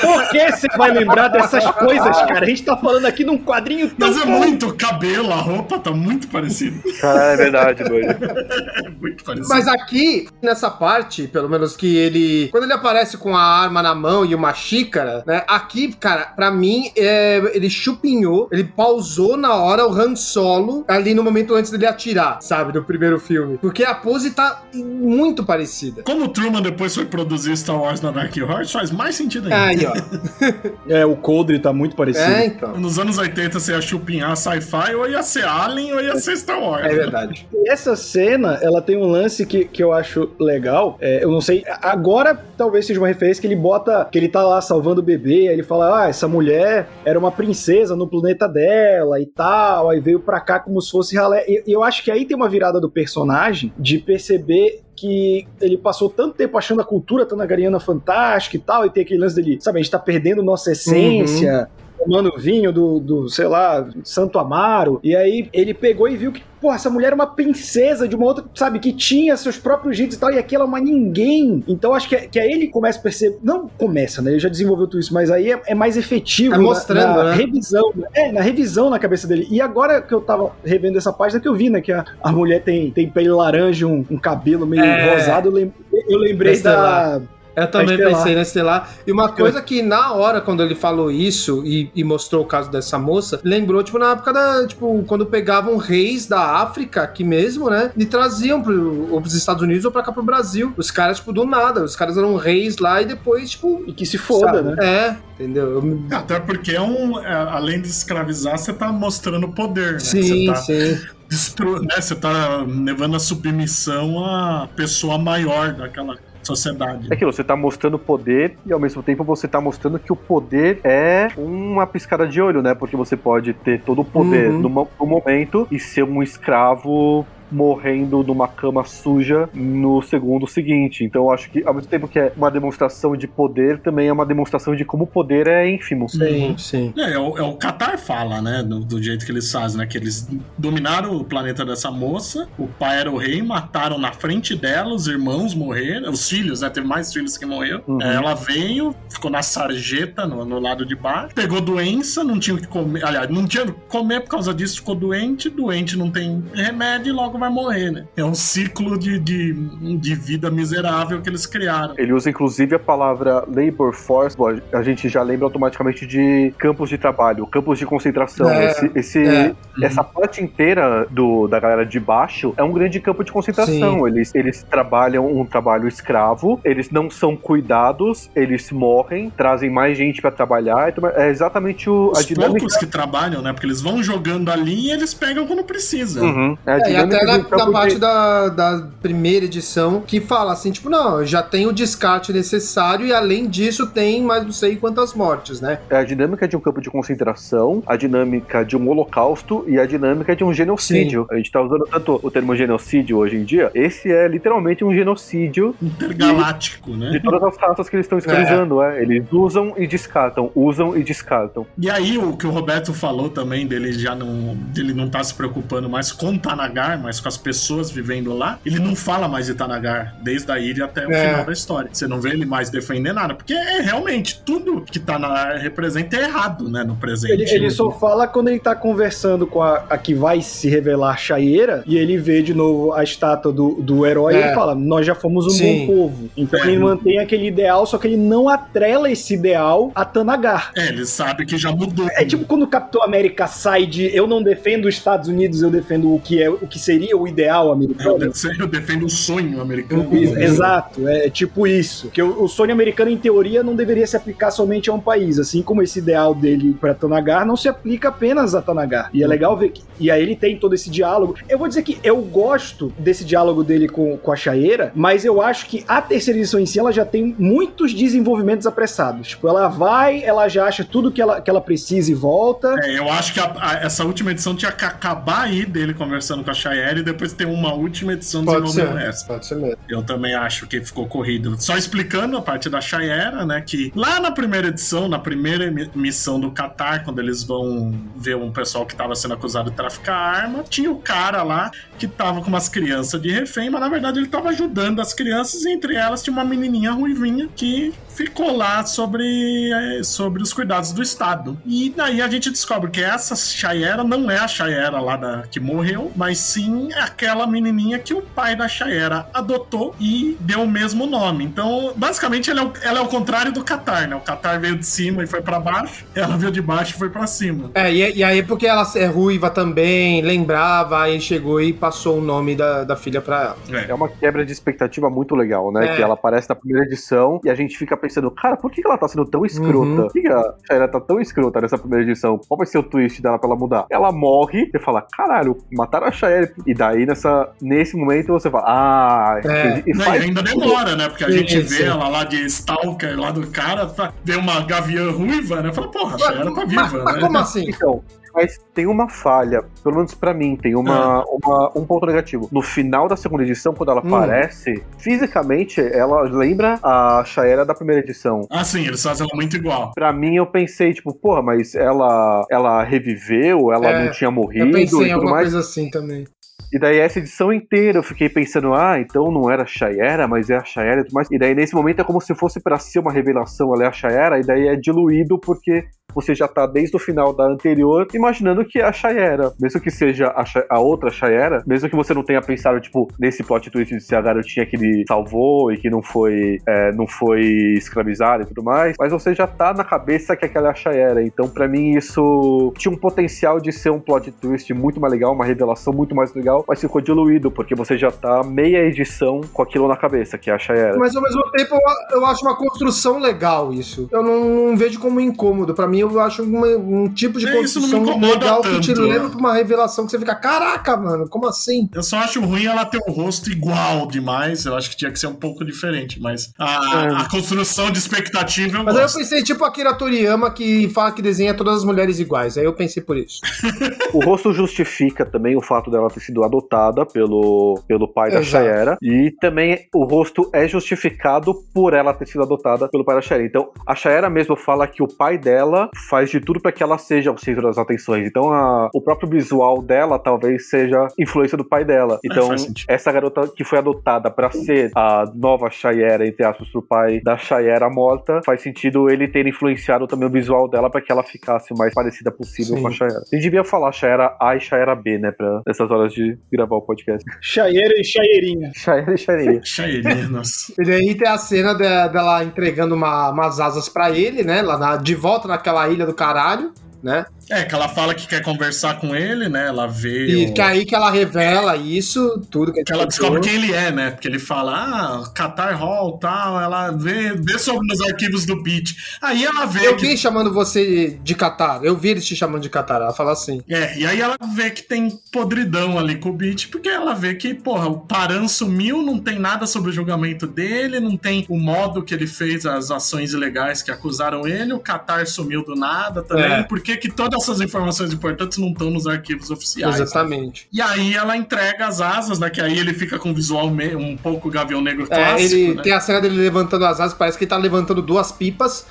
Por que você vai lembrar dessas coisas, cara? A gente tá falando aqui num quadrinho tão. Mas é muito o cabelo, a roupa tá muito parecido. Cara, é verdade, doido. [laughs] É muito parecido. Mas aqui, nessa parte, pelo menos que ele. Quando ele aparece com a arma na mão e uma xícara, né? Aqui, cara, pra mim, é, ele chupinhou, ele pausou na hora o Han Solo, ali no momento antes dele atirar, sabe? Do primeiro filme. Porque a pose tá muito parecida. Como o Truman depois foi produzir Star Wars na Dark Horse, faz mais sentido ainda. Aí, ó. [laughs] É, o Coldre tá muito parecido. É, então. Nos anos 80, você ia chupinhar sci-fi, ou ia ser Alien, ou ia ser Star Wars. É verdade. Essa cena, ela tem um lance que, que eu acho legal. É, eu não sei, agora talvez seja uma referência que ele bota, que ele tá lá salvando o bebê, aí ele fala, ah, essa mulher era uma princesa no planeta dela e tal, aí veio pra cá como se fosse ralé. E eu acho que aí tem uma virada do personagem de perceber que ele passou tanto tempo achando a cultura tanagariana fantástica e tal, e tem aquele lance dele, sabe, a gente tá perdendo nossa essência, tomando vinho do, do, sei lá, Santo Amaro. E aí ele pegou e viu que, pô, essa mulher é uma princesa de uma outra, sabe, que tinha seus próprios jeitos e tal, e aqui ela é uma ninguém. Então acho que, que aí ele começa a perceber. Não começa, né? Ele já desenvolveu tudo isso, mas aí é, é mais efetivo É na- mostrando, na, né? revisão. É, na revisão na cabeça dele. E agora que eu tava revendo essa página que eu vi, né? Que a, a mulher tem, tem pele laranja, um, um cabelo meio É. rosado, eu, lem- eu lembrei da. Eu também Estelar. pensei na Estelar. E uma coisa que na hora, quando ele falou isso e, e mostrou o caso dessa moça, lembrou, tipo, na época da. Tipo, quando pegavam reis da África aqui mesmo, né? E traziam pro, ou pros Estados Unidos ou pra cá pro Brasil. Os caras, tipo, do nada. Os caras eram reis lá e depois, tipo. E que se foda, sabe? né? É, entendeu? Eu- Até porque é um. é, além de escravizar, você tá mostrando poder, né? Sim, tá sim. destru... né? Você tá levando a submissão à pessoa maior daquela sociedade. É aquilo, você tá mostrando poder e ao mesmo tempo você tá mostrando que o poder é uma piscada de olho, né? Porque você pode ter todo o poder Uhum. no, no momento e ser um escravo morrendo numa cama suja no segundo seguinte. Então eu acho que ao mesmo tempo que é uma demonstração de poder, também é uma demonstração de como o poder é ínfimo. Sim, sim. É, é o, é o Qatar fala, né? Do, do jeito que eles fazem, né? Que eles dominaram o planeta dessa moça, o pai era o rei, mataram na frente dela, os irmãos morreram, os filhos, né? Teve mais filhos que morreram. Uhum. É, Ela veio, ficou na sarjeta, no, no lado de baixo, pegou doença, não tinha o que comer. Aliás, não tinha o que comer por causa disso, ficou doente, doente não tem remédio e logo vai morrer, né? É um ciclo de, de, de vida miserável que eles criaram. Ele usa inclusive a palavra labor force, bom, a gente já lembra automaticamente de campos de trabalho, campos de concentração. É, esse, esse- é. Essa parte inteira do, da galera de baixo é um grande campo de concentração. Eles, eles trabalham um trabalho escravo, eles não são cuidados, eles morrem, trazem mais gente pra trabalhar. É exatamente o, a Os dinâmica. poucos que trabalham, né? Porque eles vão jogando ali e eles pegam quando precisa. Uhum, é a É, e dinâmica na de- parte da, da primeira edição que fala assim, tipo, não, já tenho o descarte necessário e além disso tem mais não sei quantas mortes, né? É a dinâmica de um campo de concentração, a dinâmica de um holocausto e a dinâmica de um genocídio. A gente tá usando tanto o termo genocídio hoje em dia. Esse é literalmente um genocídio Intergaláctico, né? de todas as raças que eles estão escravizando. É. Eles usam e descartam, usam e descartam. E aí, o que o Roberto falou também, dele já não. dele não tá se preocupando mais com Tanagar, mas com as pessoas vivendo lá, ele não fala mais de Tanagar, desde a ilha até o É. final da história. Você não vê ele mais defender nada, porque é realmente tudo que Tanagar representa é errado, né, no presente. Ele, ele só fala quando ele tá conversando com a, a que vai se revelar Chaeira e ele vê de novo a estátua do, do herói e É. ele fala: Nós já fomos um Sim. bom povo. Então É. ele mantém aquele ideal, só que ele não atrela esse ideal a Tanagar. É, ele sabe que já mudou. É tipo quando o Capitão América sai de eu não defendo os Estados Unidos, eu defendo o que, é, o que seria o ideal americano. eu defendo o sonho americano. Ex- Exato, é tipo isso. Que o, o sonho americano, em teoria, não deveria se aplicar somente a um país. Assim como esse ideal dele pra Tanagar não se aplica apenas a Tanagar. E é legal ver que. E aí ele tem todo esse diálogo. Eu vou dizer que eu gosto desse diálogo dele com, com a Chaeira, mas eu acho que a terceira edição em si ela já tem muitos desenvolvimentos apressados. Tipo, ela vai, ela já acha tudo que ela, que ela precisa e volta. É, eu acho que a- a- essa última edição tinha que acabar aí dele conversando com a Chayenne e depois ter uma última edição Pode desenvolvendo ser, resto. pode ser mesmo. Eu também acho que ficou corrido. Só explicando a parte da Chayera, né? Que lá na primeira edição, na primeira mi- missão do Qatar, quando eles vão ver um pessoal que tava sendo acusado de traficar arma, tinha o cara lá que tava com umas crianças de refém, mas na verdade ele tava ajudando as crianças e entre elas tinha uma menininha ruivinha que ficou lá sobre, eh, sobre os cuidados do Estado. E daí a gente descobre que essa Chayera não é a Chayera lá da, que morreu, mas sim aquela menininha que o pai da Chayera adotou e deu o mesmo nome. Então, basicamente, ela é o, ela é o contrário do Qatar, né? O Qatar veio de cima e foi pra baixo, ela veio de baixo e foi pra cima. É, e, e aí porque ela é ruiva também, lembrava, aí chegou e passou o nome da, da filha pra ela. É uma quebra de expectativa muito legal, né? É. Que ela aparece na primeira edição e a gente fica pensando, cara, por que ela tá sendo tão escrota? Uhum. Por que a Shaira tá tão escrota nessa primeira edição? Qual vai ser o twist dela pra ela mudar? Ela morre, você fala, caralho, mataram a Shaira. E daí, nessa, nesse momento, você fala, ah, É. e, Não, faz ainda demora, né? Porque a Sim, gente vê sim. ela lá de Stalker lá do cara, vê uma gaviã ruiva, né? Fala, porra, a Chayera tá mas, viva, mas né? como assim? Então, mas tem uma falha, pelo menos pra mim, tem uma, uma- um ponto negativo. No final da segunda edição, quando ela Hum. aparece, fisicamente, ela lembra a Shaera da primeira edição. Ah, sim, eles fazem ela muito igual. Pra mim, eu pensei, tipo, porra, mas ela, ela reviveu, ela É, não tinha morrido Eu pensei em alguma mais. coisa assim também. E daí, essa edição inteira, eu fiquei pensando, ah, então não era a Shaera, mas é a Shaera e tudo mais. E daí, nesse momento, é como se fosse pra ser uma revelação, ela é a Shaera, e daí é diluído porque você já tá desde o final da anterior imaginando que é a Shaera. Mesmo que seja a, a outra Shaera, mesmo que você não tenha pensado, tipo, nesse plot twist de ser a garotinha que ele salvou e que não foi, é, não foi escravizada e tudo mais, mas você já tá na cabeça que aquela é a Shaera. Então, pra mim, isso tinha um potencial de ser um plot twist muito mais legal, uma revelação muito mais legal, mas ficou diluído, porque você já tá meia edição com aquilo na cabeça, que é a Shaera. Mas ao mesmo tempo eu, eu acho uma construção legal isso. Eu não, não vejo como incômodo. Pra mim eu acho uma- um tipo de É, isso não me construção incomoda legal que te tanto, leva pra uma revelação que você fica, caraca, mano, como assim? Eu só acho ruim ela ter o rosto igual demais. Eu acho que tinha que ser um pouco diferente, mas a, a construção de expectativa eu Mas aí eu gosto. pensei, tipo Akira Toriyama que fala que desenha todas as mulheres iguais. Aí eu pensei por isso. O rosto justifica também o fato dela ter sido adotada pelo, pelo pai da Exato. Shayera. E também o rosto é justificado por ela ter sido adotada pelo pai da Shayera. Então, a Shayera mesmo fala que o pai dela faz de tudo para que ela seja o centro das atenções. Então, a- o próprio visual dela talvez seja influência do pai dela. Então, faz sentido. essa garota que foi adotada para ser a nova Shayera, entre aspas, pro pai da Shayera morta, faz sentido ele ter influenciado também o visual dela para que ela ficasse o mais parecida possível Sim. com a Shayera. A gente devia falar Shayera A e Shayera B, né, pra nessas horas de gravar o podcast. Chaieira e chaieirinha. Shayera e Shayera. Cheirinha, [laughs] nossa. E daí tem a cena de- dela entregando uma- umas asas pra ele, né? Lá na- de volta naquela ilha do caralho, né? É, que ela fala que quer conversar com ele, né? Ela vê. E o- que aí que ela revela isso, tudo que Que ela descobre quem ele é, né? Porque ele fala, ah, Qatar Hall tal. Ela vê, vê sobre nos arquivos do Beat. Aí ela vê Eu que. vi chamando você de Qatar. Eu vi eles te chamando de Qatar. Ela fala assim. É, e aí ela vê que tem podridão ali com o Beat, porque ela vê que, porra, o Paran sumiu, não tem nada sobre o julgamento dele, não tem o modo que ele fez as ações ilegais que acusaram ele, o Qatar sumiu do nada também. É. Por que que todas essas informações importantes não estão nos arquivos oficiais? Exatamente. E aí ela entrega as asas, né? Que aí ele fica com um visual me- um pouco Gavião Negro É, clássico, ele né? tem a cena dele levantando as asas, parece que ele tá levantando duas pipas.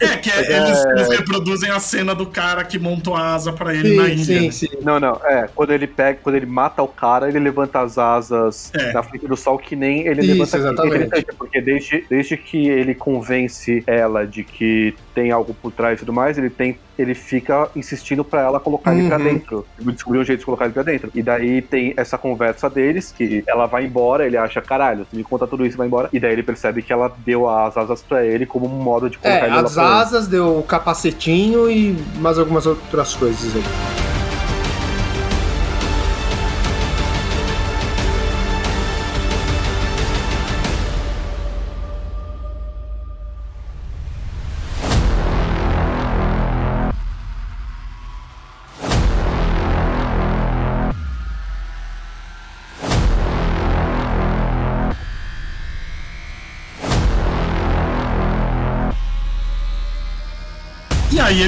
É, que é- eles, eles reproduzem a cena do cara que montou a asa pra ele na ilha. sim, né? sim. Não, não, é, quando ele pega, quando ele mata o cara, ele levanta as asas É. na frente do sol, que nem ele Isso, levanta. É exatamente. porque desde, desde que ele convence ela de que tem algo por trás e tudo mais, ele tem ele fica insistindo pra ela colocar ele pra Uhum. dentro. Ele descobriu um jeito de colocar ele pra dentro. E daí tem essa conversa deles, que ela vai embora, ele acha, caralho, você me conta tudo isso e vai embora. E daí ele percebe que ela deu as asas pra ele como um modo de colocar É, ele as asas, deu o capacetinho e mais algumas outras coisas aí.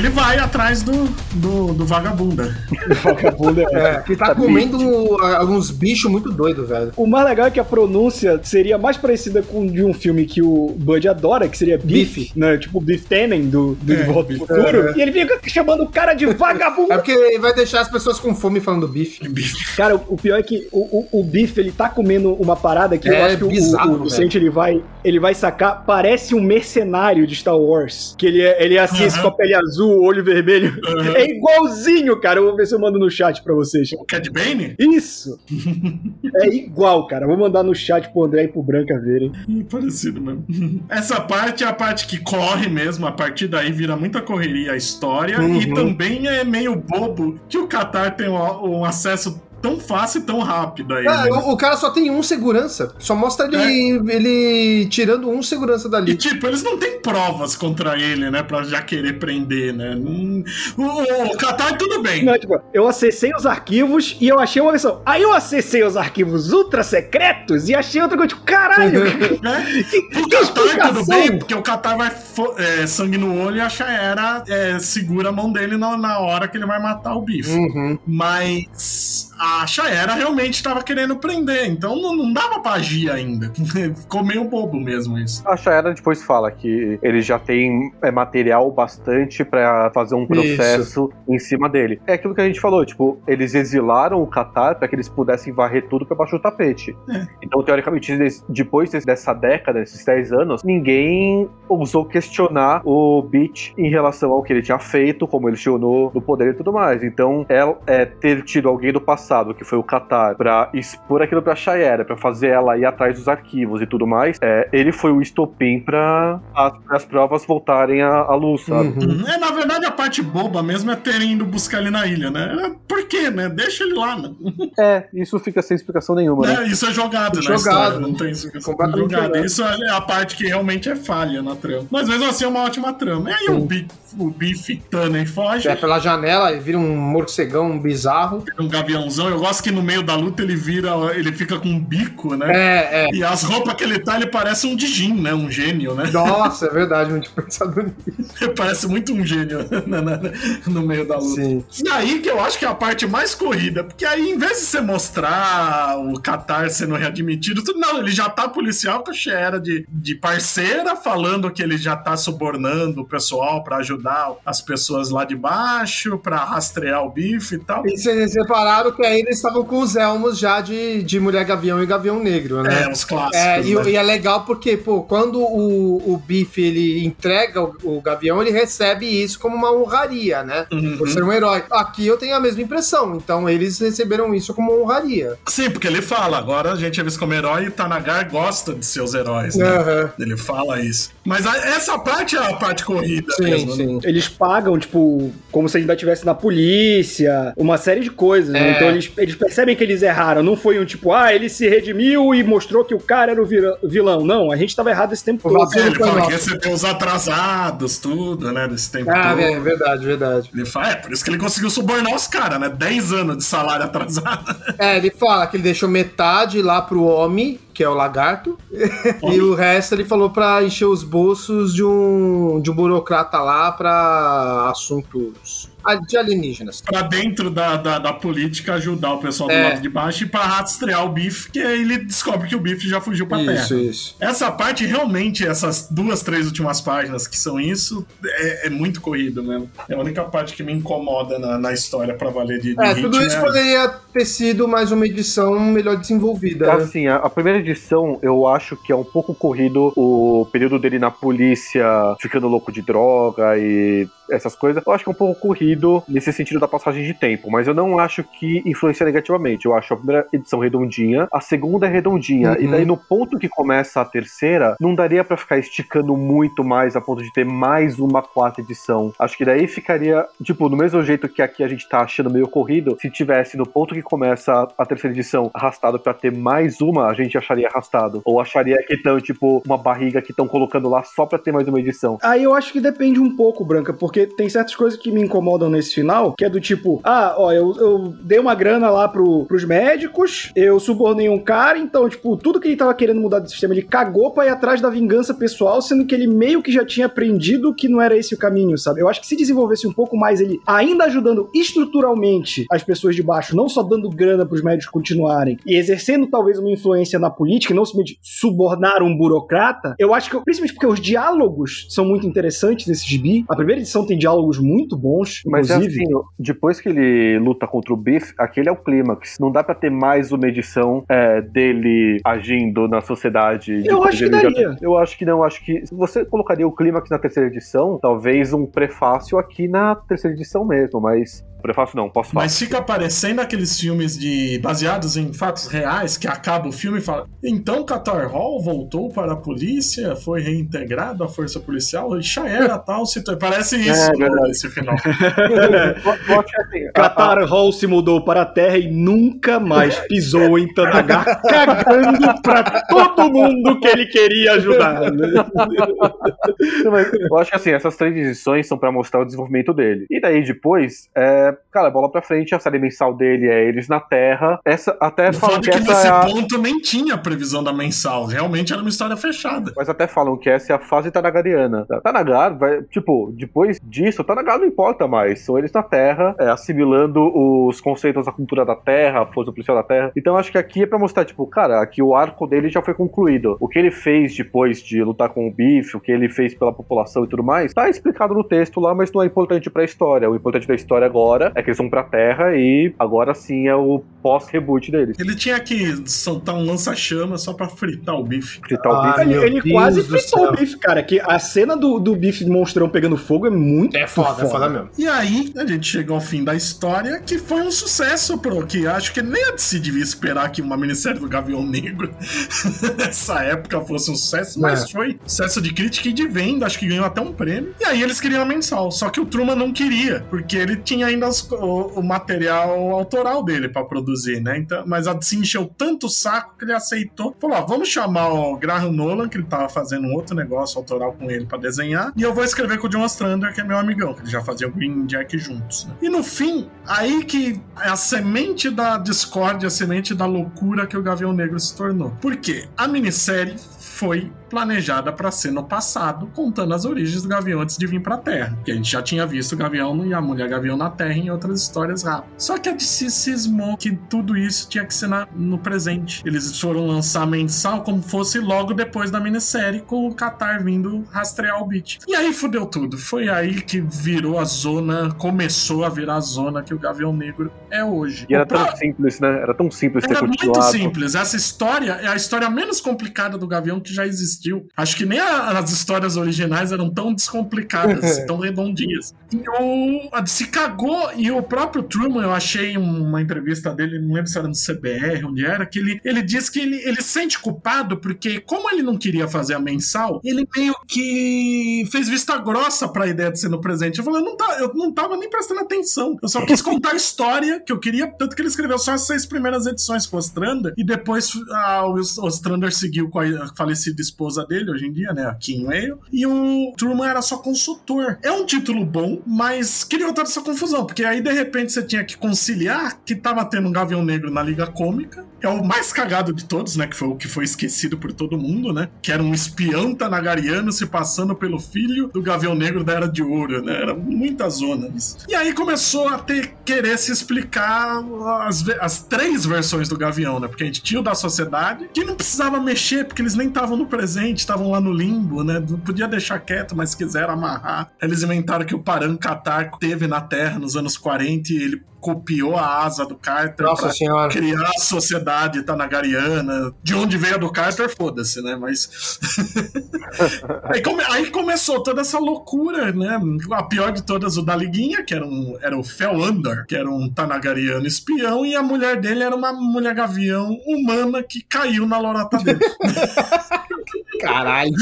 Ele vai atrás do, do, do vagabunda. Vagabundo é. [laughs] É, que tá comendo alguns bichos muito doidos, velho. O mais legal é que a pronúncia seria mais parecida com de um filme que o Bud adora, que seria Biff, Biff. né? Tipo Biff Tannen do, do É, De Volta pro Futuro. É. E ele fica chamando o cara de vagabundo. É porque vai deixar as pessoas com fome falando bife. Cara, o, o pior é que o, o, o Biff, ele tá comendo uma parada que eu É acho que o- bizarro, o, o, velho. Vicente, ele vai, ele vai sacar, parece um mercenário de Star Wars. Que ele é, ele é assim, esse Uhum. com a pele azul, olho vermelho. Uhum. É igualzinho, cara. Eu vou ver se eu mando no chat pra vocês. O Cad Bane? Isso! [laughs] é igual, cara. Vou mandar no chat pro André e pro Branca verem. Parecido mesmo. [laughs] Essa parte é a parte que corre mesmo, a partir daí vira muita correria a história. Uhum. E também é meio bobo que o Qatar tem um acesso tão fácil e tão rápido aí. Ah, né? o, o cara só tem um segurança. Só mostra ele, ele tirando um segurança E dali. tipo, eles não têm provas contra ele, né? Pra já querer prender, né? Hum, O, o, Qatar, tudo bem. Não, tipo, eu acessei os arquivos e eu achei uma versão. Aí eu acessei os arquivos ultra secretos e achei outra coisa. Tipo, caralho! [laughs] que, O explicação! tudo bem, porque o Qatar vai é, sangue no olho e a Shaera é, segura a mão dele na, na hora que ele vai matar o bife. Uhum. Mas a Shaera realmente estava querendo prender, então não, não dava pra agir ainda. [laughs] Ficou meio bobo mesmo isso. A Shaera depois fala que ele já tem é, material bastante pra fazer um processo em cima dele. É aquilo que a gente falou, tipo, eles exilaram o Qatar pra que eles pudessem varrer tudo pra baixo do tapete. É. Então, teoricamente, depois dessa década, desses 10 anos, ninguém ousou questionar o Beach em relação ao que ele tinha feito, como ele chegou no, no poder e tudo mais. Então, é, é ter tido alguém do passado que foi o Qatar, pra expor aquilo pra Shayera, pra fazer ela ir atrás dos arquivos e tudo mais, é, ele foi o estopim pra as, as provas voltarem à, à luz, sabe? Uhum. É, na verdade, a parte boba mesmo é terem ido buscar ele na ilha, né? Por quê, né? Deixa ele lá, né? É, isso fica sem explicação nenhuma, né? É, isso é jogado, né? Jogado. Não tem explicação. Jogado. Isso é a parte que realmente é falha na trama. Mas mesmo assim é uma ótima trama. E aí o, Bi- o Biff Tanner foge, É pela janela e vira um morcegão bizarro. um gaviãozão. Eu gosto que no meio da luta ele vira, ele fica com um bico, né? É, é. E as roupas que ele tá, ele parece um Dijin, né? Um gênio, né? Nossa, é [laughs] verdade, não tinha pensado nisso. Ele parece muito um gênio na- no meio da luta. Sim. E aí que eu acho que é a parte mais corrida, porque aí em vez de você mostrar o Qatar sendo readmitido, tudo, não, ele já tá policial com a Xera de, de parceira, falando que ele já tá subornando o pessoal pra ajudar as pessoas lá de baixo, pra rastrear o bife e tal. E vocês repararam que aí eles estavam com os elmos já de, de Mulher Gavião e Gavião Negro, né? É, os clássicos. É, e, né? e é legal porque, pô, quando o, o Biff ele entrega o, o Gavião, ele recebe isso como uma honraria, né? Uhum. Por ser um herói. Aqui eu tenho a mesma impressão, então eles receberam isso como honraria. Sim, porque ele fala, agora a gente é visto como herói e Tanagar gosta de seus heróis, né? Aham. Ele fala isso. Mas a- essa parte é a parte corrida Sim, mesmo. né? sim. Eles pagam, tipo, como se ainda estivesse na polícia, uma série de coisas, né? É. Então eles, eles percebem que eles erraram. Não foi um tipo, ah, ele se redimiu e mostrou que o cara era o vilão. Não, a gente tava errado esse tempo todo. É, ele fala que recebeu os atrasados, tudo, né? Desse tempo Ah, todo. é verdade, verdade. Ele fala, é, por isso que ele conseguiu subornar os caras, né? 10 anos de salário atrasado. É, ele fala que ele deixou metade lá pro homem, que é o lagarto, [laughs] e o resto ele falou pra encher os bolsos de um, de um burocrata lá pra assuntos de alienígenas. pra dentro da, da, da política ajudar o pessoal do É. lado de baixo e pra rastrear o bife, que aí ele descobre que o bife já fugiu pra Isso, terra. isso. Essa parte, realmente, essas duas, três últimas páginas que são isso, é, é muito corrido mesmo. É a única parte que me incomoda na, na história pra valer de, de É, ritmo, tudo isso é- poderia ter sido mais uma edição melhor desenvolvida. né? Assim, a, a primeira edição eu acho que é um pouco corrido o período dele na polícia, ficando louco de droga e essas coisas. Eu acho que é um pouco corrido nesse sentido da passagem de tempo, mas eu não acho que influencia negativamente. Eu acho a primeira edição redondinha, a segunda é redondinha, Uhum. e daí no ponto que começa a terceira, não daria pra ficar esticando muito mais a ponto de ter mais uma quarta edição. Acho que daí ficaria, tipo, do mesmo jeito que aqui a gente tá achando meio corrido, se tivesse no ponto que começa a- a terceira edição arrastado pra ter mais uma, a gente acharia arrastado. Ou acharia que estão, tipo, uma barriga que estão colocando lá só pra ter mais uma edição. Aí eu acho que depende um pouco, Branca, porque tem certas coisas que me incomodam nesse final, que é do tipo, ah, ó, eu, eu dei uma grana lá pro, pros médicos, eu subornei um cara, então, tipo, tudo que ele tava querendo mudar do sistema, ele cagou pra ir atrás da vingança pessoal, sendo que ele meio que já tinha aprendido que não era esse o caminho, sabe? Eu acho que se desenvolvesse um pouco mais ele ainda ajudando estruturalmente as pessoas de baixo, não só dando grana pros médicos continuarem, e exercendo talvez uma influência na política, não simplesmente subornar um burocrata, eu acho que, principalmente porque os diálogos são muito interessantes nesse gibi. A primeira edição tem diálogos muito bons, Mas é inclusive. assim, depois que ele luta contra o Biff, aquele é o clímax. Não dá pra ter mais uma edição é, dele agindo na sociedade. Eu acho que já- daria. Eu acho que não. Acho que se você colocaria o clímax na terceira edição, talvez um prefácio aqui na terceira edição mesmo, mas. Prefácio não, posso falar. Mas fica aparecendo aqueles filmes de baseados em fatos reais que acaba o filme e fala: então Qatar Hall voltou para a polícia, foi reintegrado à força policial, e já era tal situação. Parece isso É, verdade. esse final. [laughs] Assim, Qatar Hall se mudou para a Terra e nunca mais pisou em Tanagar, [laughs] cagando pra todo mundo que ele queria ajudar. né? Eu acho que assim, essas três edições são pra mostrar o desenvolvimento dele. E daí depois, é, cara, bola pra frente, a série mensal dele é Eles na Terra. Essa até O falam que que essa nesse é a. ponto nem tinha previsão da mensal. Realmente era uma história fechada. Mas até falam que essa é a fase tanagariana. Tanagar vai, tipo, depois disso, Tanagar não importa mais. São eles na Terra, é, assimilando os conceitos da cultura da Terra, a força policial da Terra. Então acho que aqui é pra mostrar, tipo, cara, aqui o arco dele já foi concluído. O que ele fez depois de lutar com o Biff, o que ele fez pela população e tudo mais, tá explicado no texto lá, mas não é importante pra história. O importante da história agora agora é que eles vão pra Terra e agora sim é o pós-reboot deles. Ele tinha que soltar um lança-chama só pra fritar o bife. Fritar o Ah, bife. Ele, ele quase fritou o bife, cara. Que a cena do, do bife monstrão pegando fogo é muito É foda, é foda mesmo. E aí, a gente chega ao fim da história, que foi um sucesso, pro que acho que nem a DC devia esperar que uma minissérie do Gavião Negro [laughs] nessa época fosse um sucesso, mas É. foi sucesso de crítica e de venda, acho que ganhou até um prêmio. E aí eles queriam a mensal, só que o Truman não queria, porque ele tinha ainda os- o, o material autoral dele pra produzir, né? Então, mas a DC encheu tanto o saco que ele aceitou. Falou: vamos chamar o Graham Nolan, que ele tava fazendo um outro negócio autoral com ele pra desenhar, e eu vou escrever com o John Ostrander, que é meu amigão, que eles já faziam Green Jack juntos. né? E no fim, aí que é a semente da discórdia, a semente da loucura que o Gavião Negro se tornou. Por quê? A minissérie foi planejada para ser no passado, contando as origens do Gavião antes de vir para a Terra. Que a gente já tinha visto o Gavião e a Mulher Gavião na Terra em outras histórias rápidas. Só que a DC cismou que tudo isso tinha que ser na- no presente. Eles foram lançar mensal como fosse logo depois da minissérie, com o Qatar vindo rastrear o beat. E aí fudeu tudo. Foi aí que virou a zona, começou a virar a zona que o Gavião Negro é hoje. E era O pró- tão simples, né? Era tão simples ter era muito continuado. simples. Essa história é a história menos complicada do Gavião que já existiu. Acho que nem a- as histórias originais eram tão descomplicadas, [laughs] tão redondinhas. E o, a- se cagou, e o próprio Truman, eu achei uma entrevista dele, não lembro se era no CBR, onde era, que ele, ele disse que ele, ele se sente culpado porque, como ele não queria fazer a mensal, ele meio que fez vista grossa pra ideia de ser no presente. Eu falei, eu não, tá, eu não tava nem prestando atenção. Eu só quis contar a história que eu queria, tanto que ele escreveu só as seis primeiras edições com o Ostrander, e depois ah, o Ostrander seguiu com a falecida esposa dele, hoje em dia, né, a Kim Whale, e o Truman era só consultor. É um título bom, mas criou toda essa confusão, porque aí de repente você tinha que conciliar que tava tendo um Gavião Negro na Liga Cômica, é o mais cagado de todos, né, que foi o que foi esquecido por todo mundo, né, que era um espião tanagariano se passando pelo filho do Gavião Negro da Era de Ouro, né, era muita zona isso. E aí começou a ter, querer se explicar as, as três versões do Gavião, né, porque a gente tinha o da Sociedade, que não precisava mexer, porque eles nem estavam no presente, estavam lá no limbo, né, não podia deixar quieto, mas quiseram amarrar. Eles inventaram que o Paran Qatar teve na Terra nos anos 40 e ele copiou a asa do Carter Nossa pra senhora. criar a sociedade tanagariana. De onde veio a do Carter, foda-se, né? Mas. [laughs] aí, come- aí começou toda essa loucura, né? A pior de todas, o da Liguinha, que era, um, era o Felander, que era um tanagariano espião, e a mulher dele era uma mulher gavião humana que caiu na lorota dele. [laughs] Caralho.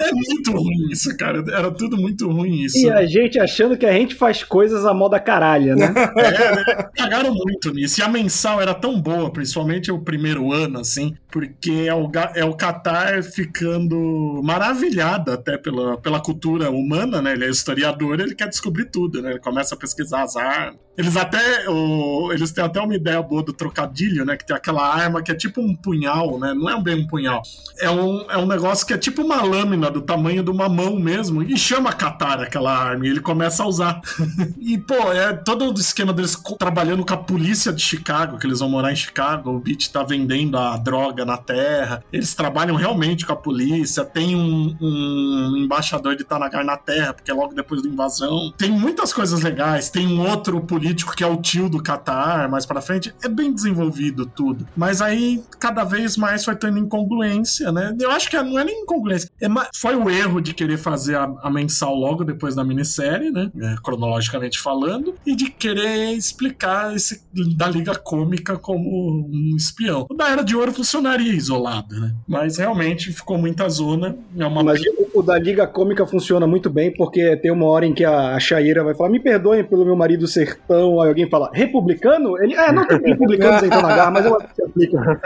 é muito ruim isso, cara. Era tudo muito ruim isso. E a gente achando que a gente faz coisas à moda caralha, né? [laughs] É, né? Cagaram muito nisso. E a mensal era tão boa, principalmente o primeiro ano, assim, porque é o, é o Qatar ficando maravilhado até pela, pela cultura humana, né? Ele é historiador, ele quer descobrir tudo, né? Ele começa a pesquisar as armas. Eles até. o- eles têm até uma ideia boa do trocadilho, né? Que tem aquela arma que é tipo um punhal, né? Não é bem um punhal. É um, é um negócio que é tipo uma lâmina do tamanho de uma mão mesmo. E chama Qatar aquela arma. E ele começa a usar. [laughs] E, pô, é todo o esquema deles trabalhando com a polícia de Chicago, que eles vão morar em Chicago. O Beat tá vendendo a droga na terra. Eles trabalham realmente com a polícia. Tem um, um embaixador de Tanagar na terra, porque é logo depois da invasão. Tem muitas coisas legais. Tem um outro político que é o tio do Qatar, mais pra frente. É bem desenvolvido tudo. Mas aí, cada vez mais foi tendo incongruência, né? Eu acho que não é nem incongruência. É ma- foi o erro de querer fazer a, a mensal logo depois da minissérie, né? É, cronologicamente falando. E de querer explicar esse da Liga Cômica como um espião. O da Era de Ouro funcionaria isolado, né? Mas realmente ficou muita zona. É uma Mas o, da Liga Cômica funciona muito bem, porque tem uma hora em que a, a Chaira vai falar: Me perdoem pelo meu marido ser tão. Aí alguém fala: Republicano? Ele, é, não tem republicanos em Tanagar, mas eu acho que se aplica.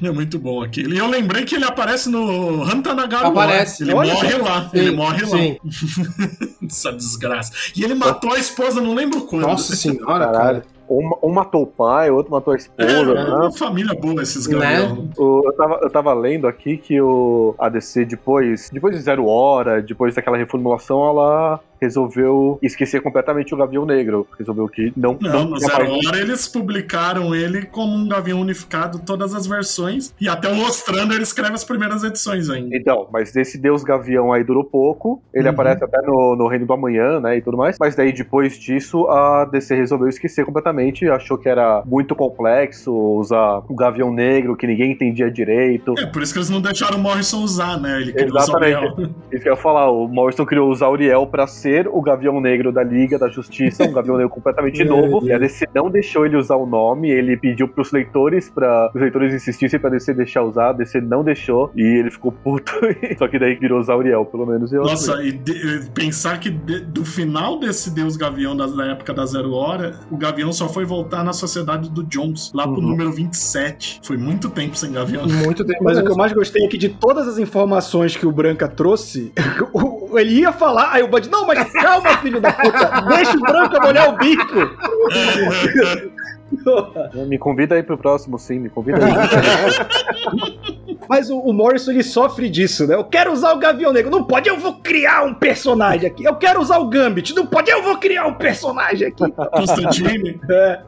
[laughs] é muito bom aquele. E eu lembrei que ele aparece no Hantanagaru. Aparece. Ele Olha morre lá. Sim, ele morre sim. lá. Essa desgraça. E ele matou a esposa, não lembro quando. Nossa senhora, Caralho. cara. Um, um matou o pai, o outro matou a É, esposa. é né? uma família boa esses Né? O- eu, tava, eu tava lendo aqui que o ADC, depois, depois de Zero Hora, depois daquela reformulação, ela resolveu esquecer completamente o Gavião Negro. Resolveu que não. Não, Zero mais- Hora eles publicaram ele como um Gavião unificado, todas as versões, e até o Mostrando ele escreve as primeiras edições ainda. Então, mas esse Deus Gavião aí durou pouco. Ele Uhum. aparece até no, no Reino do Amanhã, né? E tudo mais. Mas daí, depois disso, a DC resolveu esquecer completamente. Achou que era muito complexo usar o Gavião Negro, que ninguém entendia direito. É, por isso que eles não deixaram o Morrison usar, né? Ele queria usar o Exatamente. Isso que eu ia falar, o Morrison criou o Zauriel pra ser o Gavião Negro da Liga da Justiça, um Gavião Negro completamente Meu [laughs] novo. E a DC não deixou ele usar o nome, ele pediu pros leitores para os leitores insistissem pra DC deixar usar, a DC não deixou e ele ficou puto. [laughs] Só que daí virou Zauriel, pelo menos. Eu acho Nossa, e de- pensar que de- do final desse Deus Gavião da, da época da Zero Hora, o Gavião só foi voltar na sociedade do Jones, lá pro Uhum. número 27. Foi muito tempo sem Gavião. Muito tempo. Mas o que eu mais gostei é que de todas as informações que o Branca trouxe, [laughs] o- ele ia falar, aí o Bud, não, mas calma, filho da puta, deixa o Branca molhar o bico. [laughs] Me convida aí pro próximo, sim, me convida aí. [laughs] Mas o, o Morrison, ele sofre disso, né? Eu quero usar o Gavião Negro. Não pode, eu vou criar um personagem aqui. Eu quero usar o Gambit. Não pode, eu vou criar um personagem aqui. Constantine. [laughs] É,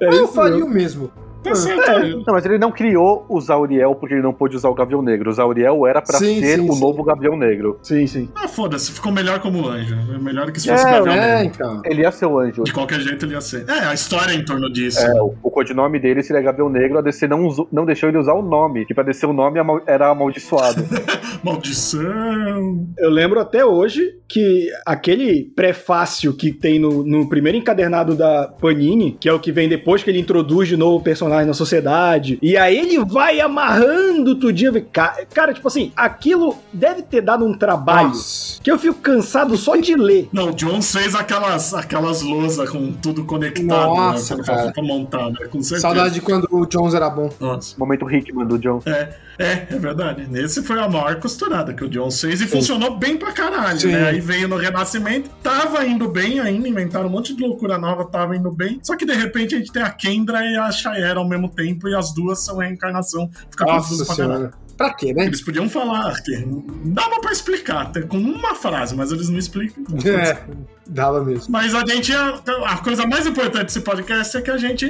é eu isso faria o mesmo. Tá certo. Não, mas ele não criou o Zauriel porque ele não pôde usar o Gavião Negro. O Zauriel era pra Sim, ser sim, o sim. novo Gavião Negro. Sim, sim. Ah, foda-se, ficou melhor como anjo. É melhor que se fosse É, Gavião É, Negro. então. Ele ia ser o anjo. De qualquer jeito ele ia ser. É, a história é em torno disso. É, o, o codinome dele seria Gavião Negro, a DC não, usou- não deixou ele usar o nome. Tipo, a DC o nome era amaldiçoado. [laughs] Maldição. Eu lembro até hoje que aquele prefácio que tem no, no primeiro encadernado da Panini, que é o que vem depois que ele introduz de novo o personagem na sociedade, e aí ele vai amarrando tudinho. Ca- Cara, tipo assim, aquilo deve ter dado um trabalho Nossa. que eu fico cansado só de ler. Não, o Jones fez aquelas, aquelas lousas com tudo conectado Nossa, né, cara. né? Com certeza. Saudade de quando o Jones era bom. Nossa. Momento Hickman do John. É, é, é verdade. Nesse foi a maior costurada que o Jones fez e funcionou bem pra caralho, Sim. né? Aí veio no Renascimento, tava indo bem ainda, inventaram um monte de loucura nova, tava indo bem. Só que de repente a gente tem a Kendra e a Shayera ao mesmo tempo e as duas são reencarnação. Fica confuso Nossa pra caralho. Pra quê, né? Eles podiam falar que dava pra explicar, até com uma frase, mas eles não explicam. É, dava mesmo. Mas a gente, a, a coisa mais importante desse podcast é que a gente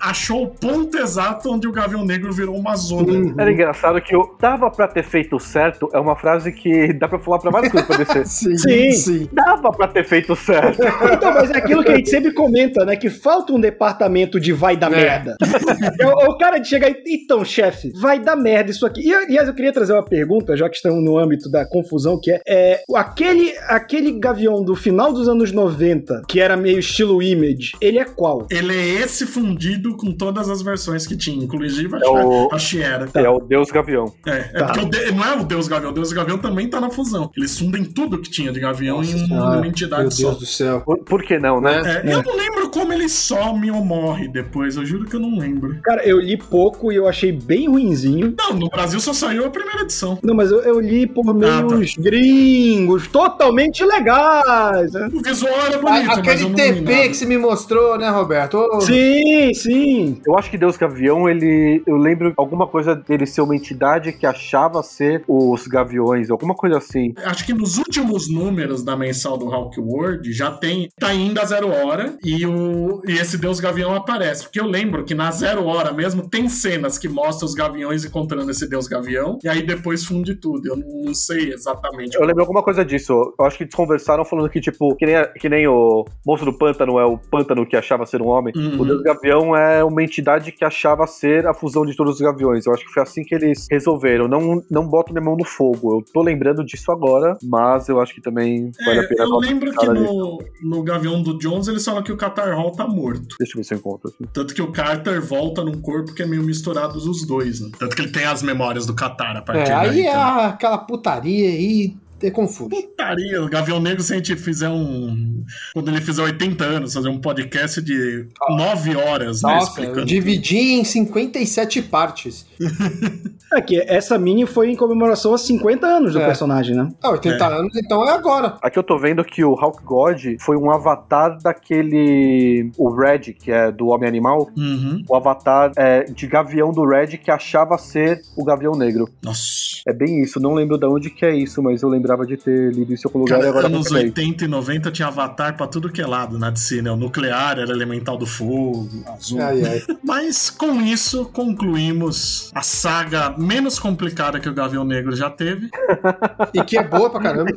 achou o ponto exato onde o Gavião Negro virou uma zona. Uhum. Era engraçado que o dava pra ter feito certo é uma frase que dá pra falar pra várias coisas pra DC. [laughs] Sim, Sim. sim. Dava pra ter feito certo. [laughs] Então, mas é aquilo que a gente sempre comenta, né? Que falta um departamento de vai dar É. merda. [laughs] É o, o cara de chegar e. Então, chefe, vai dar merda isso aqui. E, aliás, eu queria trazer uma pergunta, já que estamos no âmbito da confusão, que é, é aquele, aquele gavião do final dos anos 90, que era meio estilo image, ele é qual? Ele é esse fundido com todas as versões que tinha, inclusive a, É o- a Shiera. É o Deus Gavião. É, é Tá. de- não é o Deus Gavião, o Deus Gavião também tá na fusão. Eles fundem tudo que tinha de Gavião Nossa em uma entidade Meu só. Deus do céu. Por, por que não, né? É, Eu não lembro como ele some ou morre depois, eu juro que eu não lembro. Cara, eu li pouco e eu achei bem ruinzinho. Não, no Brasil só saiu a primeira edição. Não, mas eu, eu li por meios gringos, totalmente legais. né? O visual era A- bonito, mas eu Aquele TP nada. que você me mostrou, né, Roberto? Ô, Sim, sim. Eu acho que Deus Gavião, ele. Eu lembro alguma coisa dele ser uma entidade que achava ser os gaviões, alguma coisa assim. Acho que nos últimos números da mensal do Hulk World já tem. Tá indo a zero hora e, o, e esse Deus Gavião aparece. Porque eu lembro que na zero hora mesmo tem cenas que mostram os gaviões encontrando esse Deus Gavião. E aí depois funde tudo. Eu não sei exatamente. Eu lembro alguma coisa disso. Eu acho que eles conversaram falando que, tipo, que nem, a- que nem o monstro do pântano é o pântano que achava ser um homem. Uhum. O Deus Gavião é uma entidade que achava ser a fusão de todos os gaviões. Eu acho que foi assim que eles resolveram. Não, não boto minha mão no fogo. Eu tô lembrando disso agora, mas eu acho que também vale a É, pena eu lembro que no, no Gavião do Jones eles falam que o Qatar Hall tá morto. Deixa eu ver se eu encontro aqui. Tanto que o Carter volta num corpo que é meio misturado os dois, né? Tanto que ele tem as memórias do Qatar a partir É, aí daí. é também. a- aquela putaria aí, é confuso. Putaria, o Gavião Negro, se a gente fizer um. Quando ele fizer 80 anos, fazer um podcast de 9 horas, né? Nossa, Explicando. dividi em 57 partes. [laughs] É que essa mini foi em comemoração aos 50 anos do É. personagem, né? Ah, 80 É. anos, então é agora. Aqui eu tô vendo que o Hulk God foi um avatar daquele. O Red, que é do Homem Animal. Uhum. O avatar é, de Gavião do Red que achava ser o Gavião Negro. Nossa. É bem isso. Não lembro de onde que é isso, mas eu lembrava lembrava de ter lido isso em algum lugar Cara, e agora anos comprei. 80 e 90 tinha avatar pra tudo que é lado na DC, né? O nuclear era elemental do fogo, azul. Ai, ai. [laughs] Mas com isso concluímos a saga menos complicada que o Gavião Negro já teve. E que é boa pra caramba.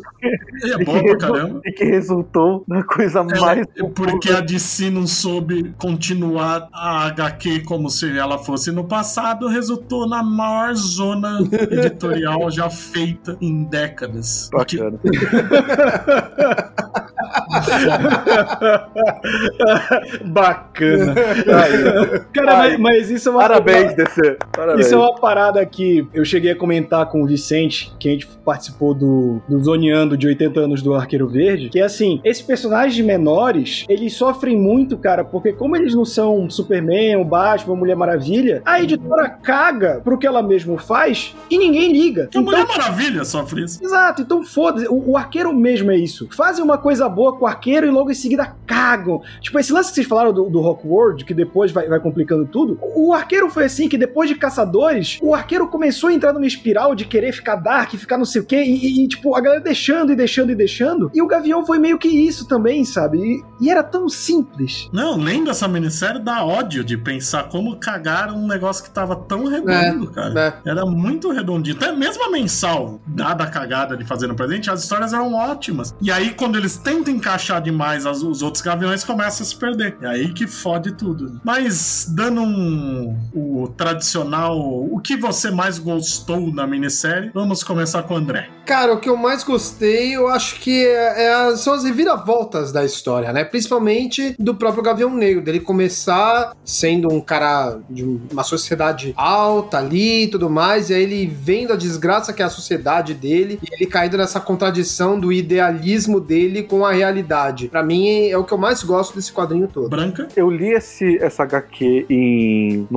E é boa pra caramba. E que resultou na coisa mais. É porque a DC não soube continuar a HQ como se ela fosse no passado, resultou na maior zona [laughs] editorial já feita em décadas. Bacana. [laughs] Bacana. Aí, Cara, mas, mas isso é uma Parabéns, DC. Parabéns. Isso é uma parada que eu cheguei a comentar com o Vicente, que a gente participou do, do Zoneando de 80 anos do Arqueiro Verde, que é assim, esses personagens menores, eles sofrem muito, cara, porque como eles não são Superman, o Batman, a Mulher Maravilha, a editora caga pro que ela mesmo faz e ninguém liga. a Mulher Maravilha sofre isso. Exato, então foda-se. O, o arqueiro mesmo é isso. Fazem uma coisa boa com o arqueiro e logo em seguida cagam. Tipo, esse lance que vocês falaram do, do Rock World, que depois vai, vai complicando tudo. O arqueiro foi assim, que depois de Caçadores, o arqueiro começou a entrar numa espiral de querer ficar dark, ficar não sei o quê, e, e, tipo, a galera deixando e deixando e deixando. E o Gavião foi meio que isso também, sabe? E, e era tão simples. Não, lendo essa minissérie dá ódio de pensar como cagaram um negócio que tava tão redondo, cara. É. Era muito redondinho. Até mesmo a mensal, dada a cagada de fazer no presente, as histórias eram ótimas. E aí, quando eles tentam encaixar demais as- os outros gaviões, começa a se perder. É aí que fode tudo. Mas, dando um, o tradicional, o que você mais gostou na minissérie, vamos começar com o André. Cara, o que eu mais gostei, eu acho que é- é- são as reviravoltas da história, né? Principalmente do próprio Gavião Negro, dele começar sendo um cara de uma sociedade alta ali e tudo mais, e aí ele vendo a desgraça que é a sociedade dele, e ele caindo nessa contradição do idealismo dele com a realidade. Pra mim, é o que eu mais gosto desse quadrinho todo. Branca. Eu li esse, essa HQ em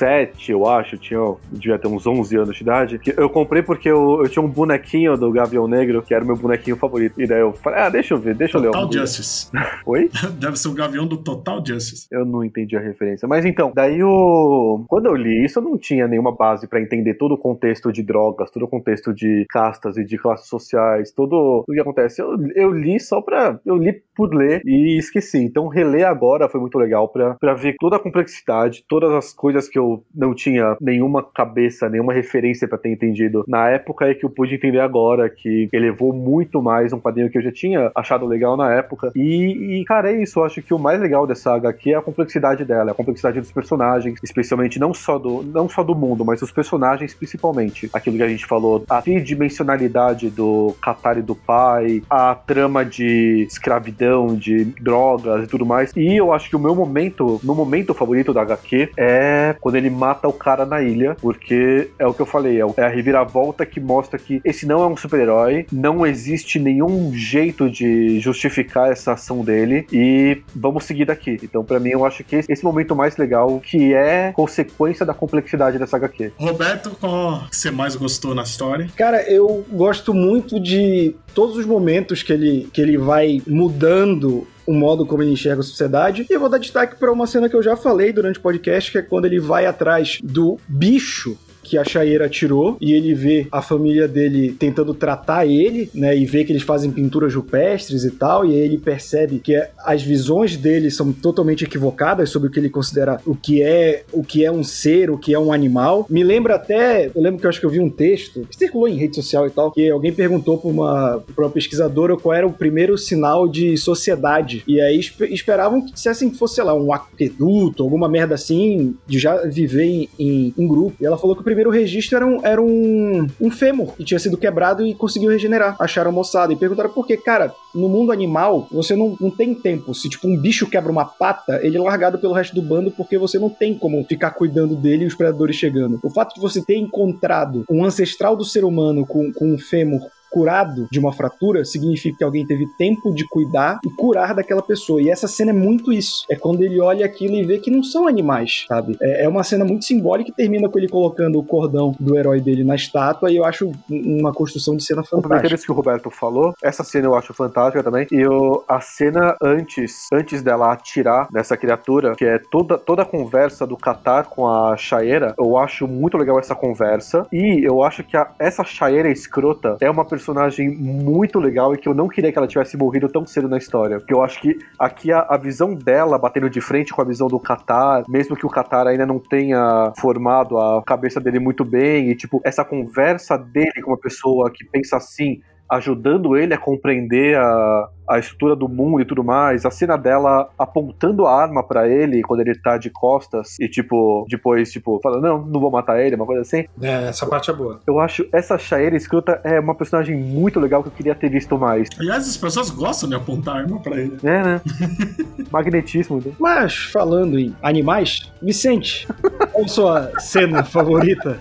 97, eu acho, tinha, eu devia ter uns 11 anos de idade. que Eu comprei porque eu, eu tinha um bonequinho do Gavião Negro, que era o meu bonequinho favorito. E daí eu falei, ah, deixa eu ver, deixa eu ler. Total Justice. [laughs] Oi? [laughs] Deve ser o gavião do Total Justice. Eu não entendi a referência. Mas então, daí o. Quando eu li isso, eu não tinha nenhuma base pra entender todo o contexto de drogas, todo o contexto de castas e de classes sociais, todo o que acontece. Eu, eu li só pra. Eu li por ler e esqueci. Então, reler agora foi muito legal pra, pra ver toda a complexidade, todas as coisas que eu não tinha nenhuma cabeça, nenhuma referência pra ter entendido na época é que eu pude entender agora, que elevou muito mais um quadrinho que eu já tinha achado legal na época. E, e, cara, é isso. Eu acho que o mais legal dessa HQ é a complexidade dela, a complexidade dos personagens, especialmente não só do, não só do mundo, mas dos personagens principalmente. Aquilo que a gente falou, a tridimensionalidade do Katari do pai, a trama de escravidão, de drogas e tudo mais. E eu acho que o meu momento, meu momento favorito da HQ é quando ele mata o cara na ilha, porque é o que eu falei, é é a reviravolta que mostra que esse não é um super-herói, não existe nenhum jeito de justificar essa ação dele e vamos seguir daqui. Então, pra mim, eu acho que esse, esse momento mais legal, que é consequência da complexidade dessa HQ. Roberto, qual que você mais gostou na história? Cara, eu gosto muito de todos os momentos que ele, que ele vai mudando o modo como ele enxerga a sociedade. E eu vou dar destaque para uma cena que eu já falei durante o podcast, que é quando ele vai atrás do bicho que a Chaeira tirou e ele vê a família dele tentando tratar ele, né, e vê que eles fazem pinturas rupestres e tal, e aí ele percebe que as visões dele são totalmente equivocadas sobre o que ele considera o que é o que é um ser, o que é um animal. Me lembra até, eu lembro que eu acho que eu vi um texto que circulou em rede social e tal, que alguém perguntou para uma, pra uma pesquisadora qual era o primeiro sinal de sociedade, e aí espe- esperavam que dissessem que fosse, sei lá, um aqueduto, alguma merda assim, de já viver em, em, em grupo. E ela falou que o primeiro registro era um, era um, um fêmur que tinha sido quebrado e conseguiu regenerar. Acharam moçada e perguntaram por quê. Cara, no mundo animal, você não, não tem tempo. Se, tipo, um bicho quebra uma pata, ele é largado pelo resto do bando porque você não tem como ficar cuidando dele e os predadores chegando. O fato de você ter encontrado um ancestral do ser humano com, com um fêmur curado de uma fratura, significa que alguém teve tempo de cuidar e curar daquela pessoa. E essa cena é muito isso. É quando ele olha aquilo e vê que não são animais, sabe? É, é uma cena muito simbólica que termina com ele colocando o cordão do herói dele na estátua e eu acho uma construção de cena fantástica. isso que o Roberto falou, essa cena eu acho fantástica também. E eu, a cena antes, antes dela atirar nessa criatura, que é toda, toda a conversa do Qatar com a Shaera, eu acho muito legal essa conversa. E eu acho que a, essa Shaera escrota é uma personagem muito legal e que eu não queria que ela tivesse morrido tão cedo na história. Porque eu acho que aqui a, a visão dela batendo de frente com a visão do Qatar, mesmo que o Qatar ainda não tenha formado a cabeça dele muito bem, e tipo, essa conversa dele com uma pessoa que pensa assim, ajudando ele a compreender a, a estrutura do mundo e tudo mais. A cena dela apontando a arma para ele quando ele tá de costas e, tipo, depois, tipo, falando, não, não vou matar ele, uma coisa assim. É, essa parte é boa. Eu acho essa Shaira escrota é uma personagem muito legal que eu queria ter visto mais. Aliás, as pessoas gostam de apontar arma pra ele. É, né? [laughs] Magnetismo. Né? Mas, falando em animais, Vicente, qual a sua cena favorita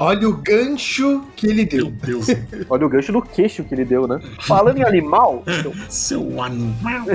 Olha o gancho que ele deu. Meu Deus. Olha o gancho no queixo que ele deu, né? Falando em animal. [laughs] Seu animal.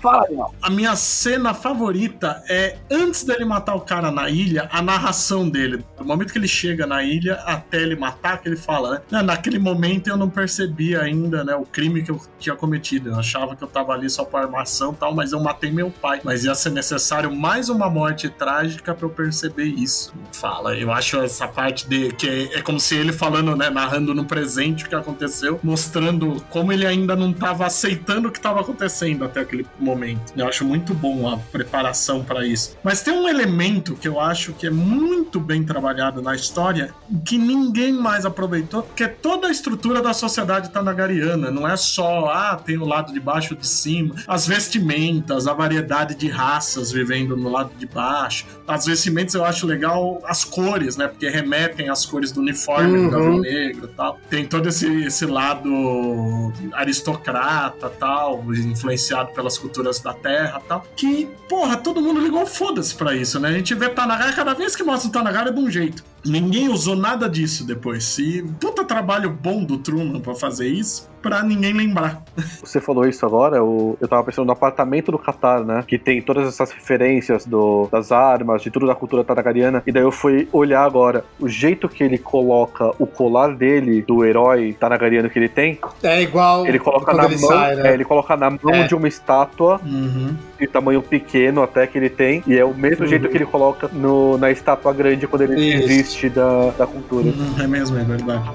Fala, animal. A minha cena favorita é antes dele matar o cara na ilha, a narração dele. Do momento que ele chega na ilha até ele matar, que ele fala, né? Naquele momento eu não percebi ainda, né, o crime que eu tinha cometido. Eu achava que eu tava ali só por armação e tal, mas eu matei meu pai. Mas ia ser necessário mais uma morte trágica para eu perceber isso. Fala, eu acho essa parte de que é, é como se ele falando, né, narrando no presente o que aconteceu, mostrando como ele ainda não tava aceitando o que tava acontecendo até aquele momento momento. Eu acho muito bom a preparação para isso. Mas tem um elemento que eu acho que é muito bem trabalhado na história que ninguém mais aproveitou, que é toda a estrutura da sociedade tanagariana. Não é só, ah, tem o lado de baixo de cima, as vestimentas, a variedade de raças vivendo no lado de baixo. As vestimentas eu acho legal as cores, né? Porque remetem às cores do uniforme uhum. do Gavião Negro e tal. Tem todo esse, esse lado aristocrata tal, influenciado pelas culturas culturas da Terra tal. Que, porra, todo mundo ligou foda-se pra isso, né? A gente vê Tanagara, cada vez que mostra o Tanagara é de um jeito. Ninguém usou nada disso depois. E puta trabalho bom do Truman pra fazer isso, pra ninguém lembrar. [laughs] Você falou isso agora, eu, eu tava pensando no apartamento do Qatar, né? Que tem todas essas referências do, das armas, de tudo da cultura taragariana. E daí eu fui olhar agora o jeito que ele coloca o colar dele, do herói taragariano que ele tem. É igual. Ele coloca na ele mão. sai, né? é, ele coloca na mão É. de uma estátua Uhum. De tamanho pequeno até que ele tem. E é o mesmo jeito que ele coloca no, na estátua grande quando ele Isso. desiste da, da cultura. Uhum, é mesmo, é verdade.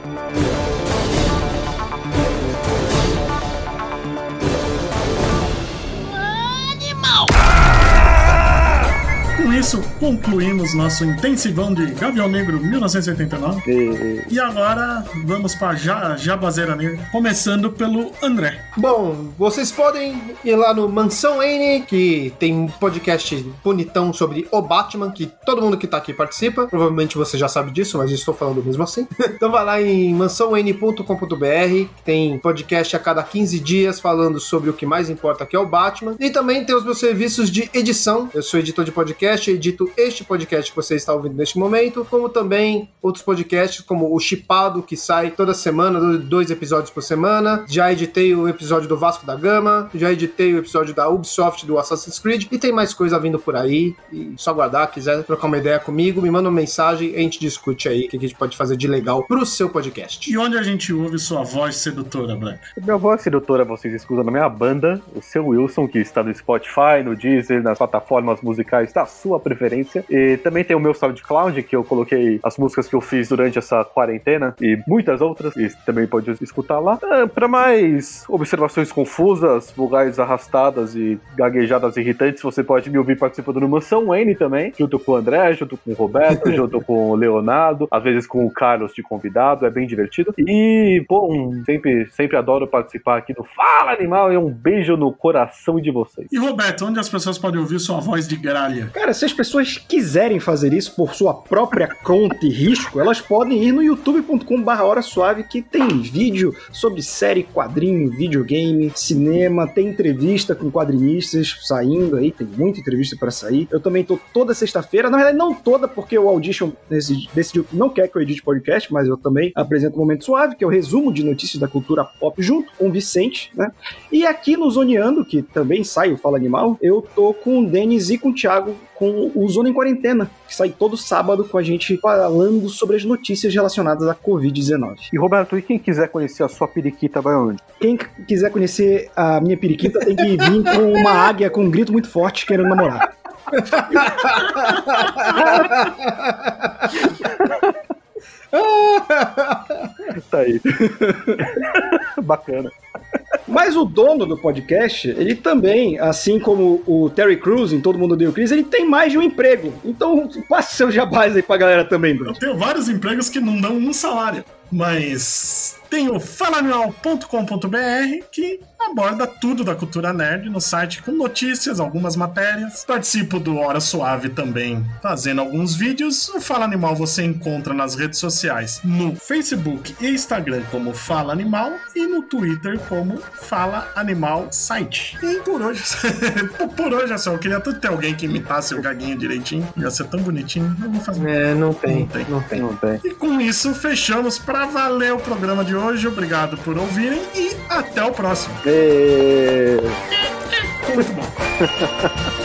Isso, concluímos nosso intensivão de Gavião Negro 1989. E- E agora vamos para ja, Jabazeira Negra, começando pelo André. Bom, vocês podem ir lá no Mansão N, que tem um podcast bonitão sobre o Batman, que todo mundo que tá aqui participa. Provavelmente você já sabe disso, mas eu estou falando mesmo assim. [laughs] então vai lá em mansãon.com.br, que tem podcast a cada 15 dias falando sobre o que mais importa, que é o Batman. E também tem os meus serviços de edição. Eu sou editor de podcast, edito este podcast que você está ouvindo neste momento, como também outros podcasts, como o Chipado, que sai toda semana, do- dois episódios por semana. Já editei o episódio do Vasco da Gama, já editei o episódio da Ubisoft do Assassin's Creed, e tem mais coisa vindo por aí. E só aguardar, quiser trocar uma ideia comigo, me manda uma mensagem e a gente discute aí o que a gente pode fazer de legal pro seu podcast. E onde a gente ouve sua voz sedutora, Branca? Minha voz sedutora vocês escutam na minha banda, o seu Wilson, que está no Spotify, no Deezer, nas plataformas musicais da sua preferência. E também tem o meu SoundCloud, que eu coloquei as músicas que eu fiz durante essa quarentena e muitas outras, e também pode escutar lá. Ah, Para mais observações confusas, vogais arrastadas e gaguejadas irritantes, você pode me ouvir participando do Mansão N também, junto com o André, junto com o Roberto, [laughs] junto com o Leonardo, às vezes com o Carlos de convidado, é bem divertido. E, um- sempre, sempre adoro participar aqui do Fala Animal e um beijo no coração de vocês. E Roberto, onde as pessoas podem ouvir sua voz de gralha? Cara, se as pessoas quiserem fazer isso por sua própria conta e risco, elas podem ir no youtube.com.br Hora Suave, que tem vídeo sobre série, quadrinho, videogame, cinema, tem entrevista com quadrinistas saindo aí, tem muita entrevista para sair. Eu também tô toda sexta-feira, na verdade não toda, porque o Audition decidiu que não quer que eu edite podcast, mas eu também apresento o Momento Suave, que é o resumo de notícias da cultura pop junto com o Vicente, né? E aqui no Zoneando, que também sai o Fala Animal, eu tô com o Denis e com o Thiago com o Zona em Quarentena, que sai todo sábado com a gente falando sobre as notícias relacionadas à Covid-19. E Roberto, e quem quiser conhecer a sua periquita vai onde? Quem quiser conhecer a minha periquita tem que vir com uma águia com um grito muito forte querendo namorar. [laughs] [laughs] tá aí. [laughs] Bacana. Mas o dono do podcast, ele também, assim como o Terry Crews em Todo Mundo Deu Cris, ele tem mais de um emprego. Então, passe seus jabás aí pra galera também, Bruno. Eu tenho vários empregos que não dão um salário. Mas tem o falanual.com.br que aborda tudo da cultura nerd no site com notícias, algumas matérias. Participo do Hora Suave também, fazendo alguns vídeos. O Fala Animal você encontra nas redes sociais, no Facebook e Instagram como Fala Animal e no Twitter como Fala Animal Site. E por hoje, [laughs] por hoje é só. Eu queria tanto ter alguém que imitasse o gaguinho direitinho. Ia ser tão bonitinho. Não vou fazer. É, não tem. Não tem. Não tem. Não tem. E com isso, fechamos para valer o programa de hoje. Obrigado por ouvirem e até o próximo. E... Muito bom. [laughs]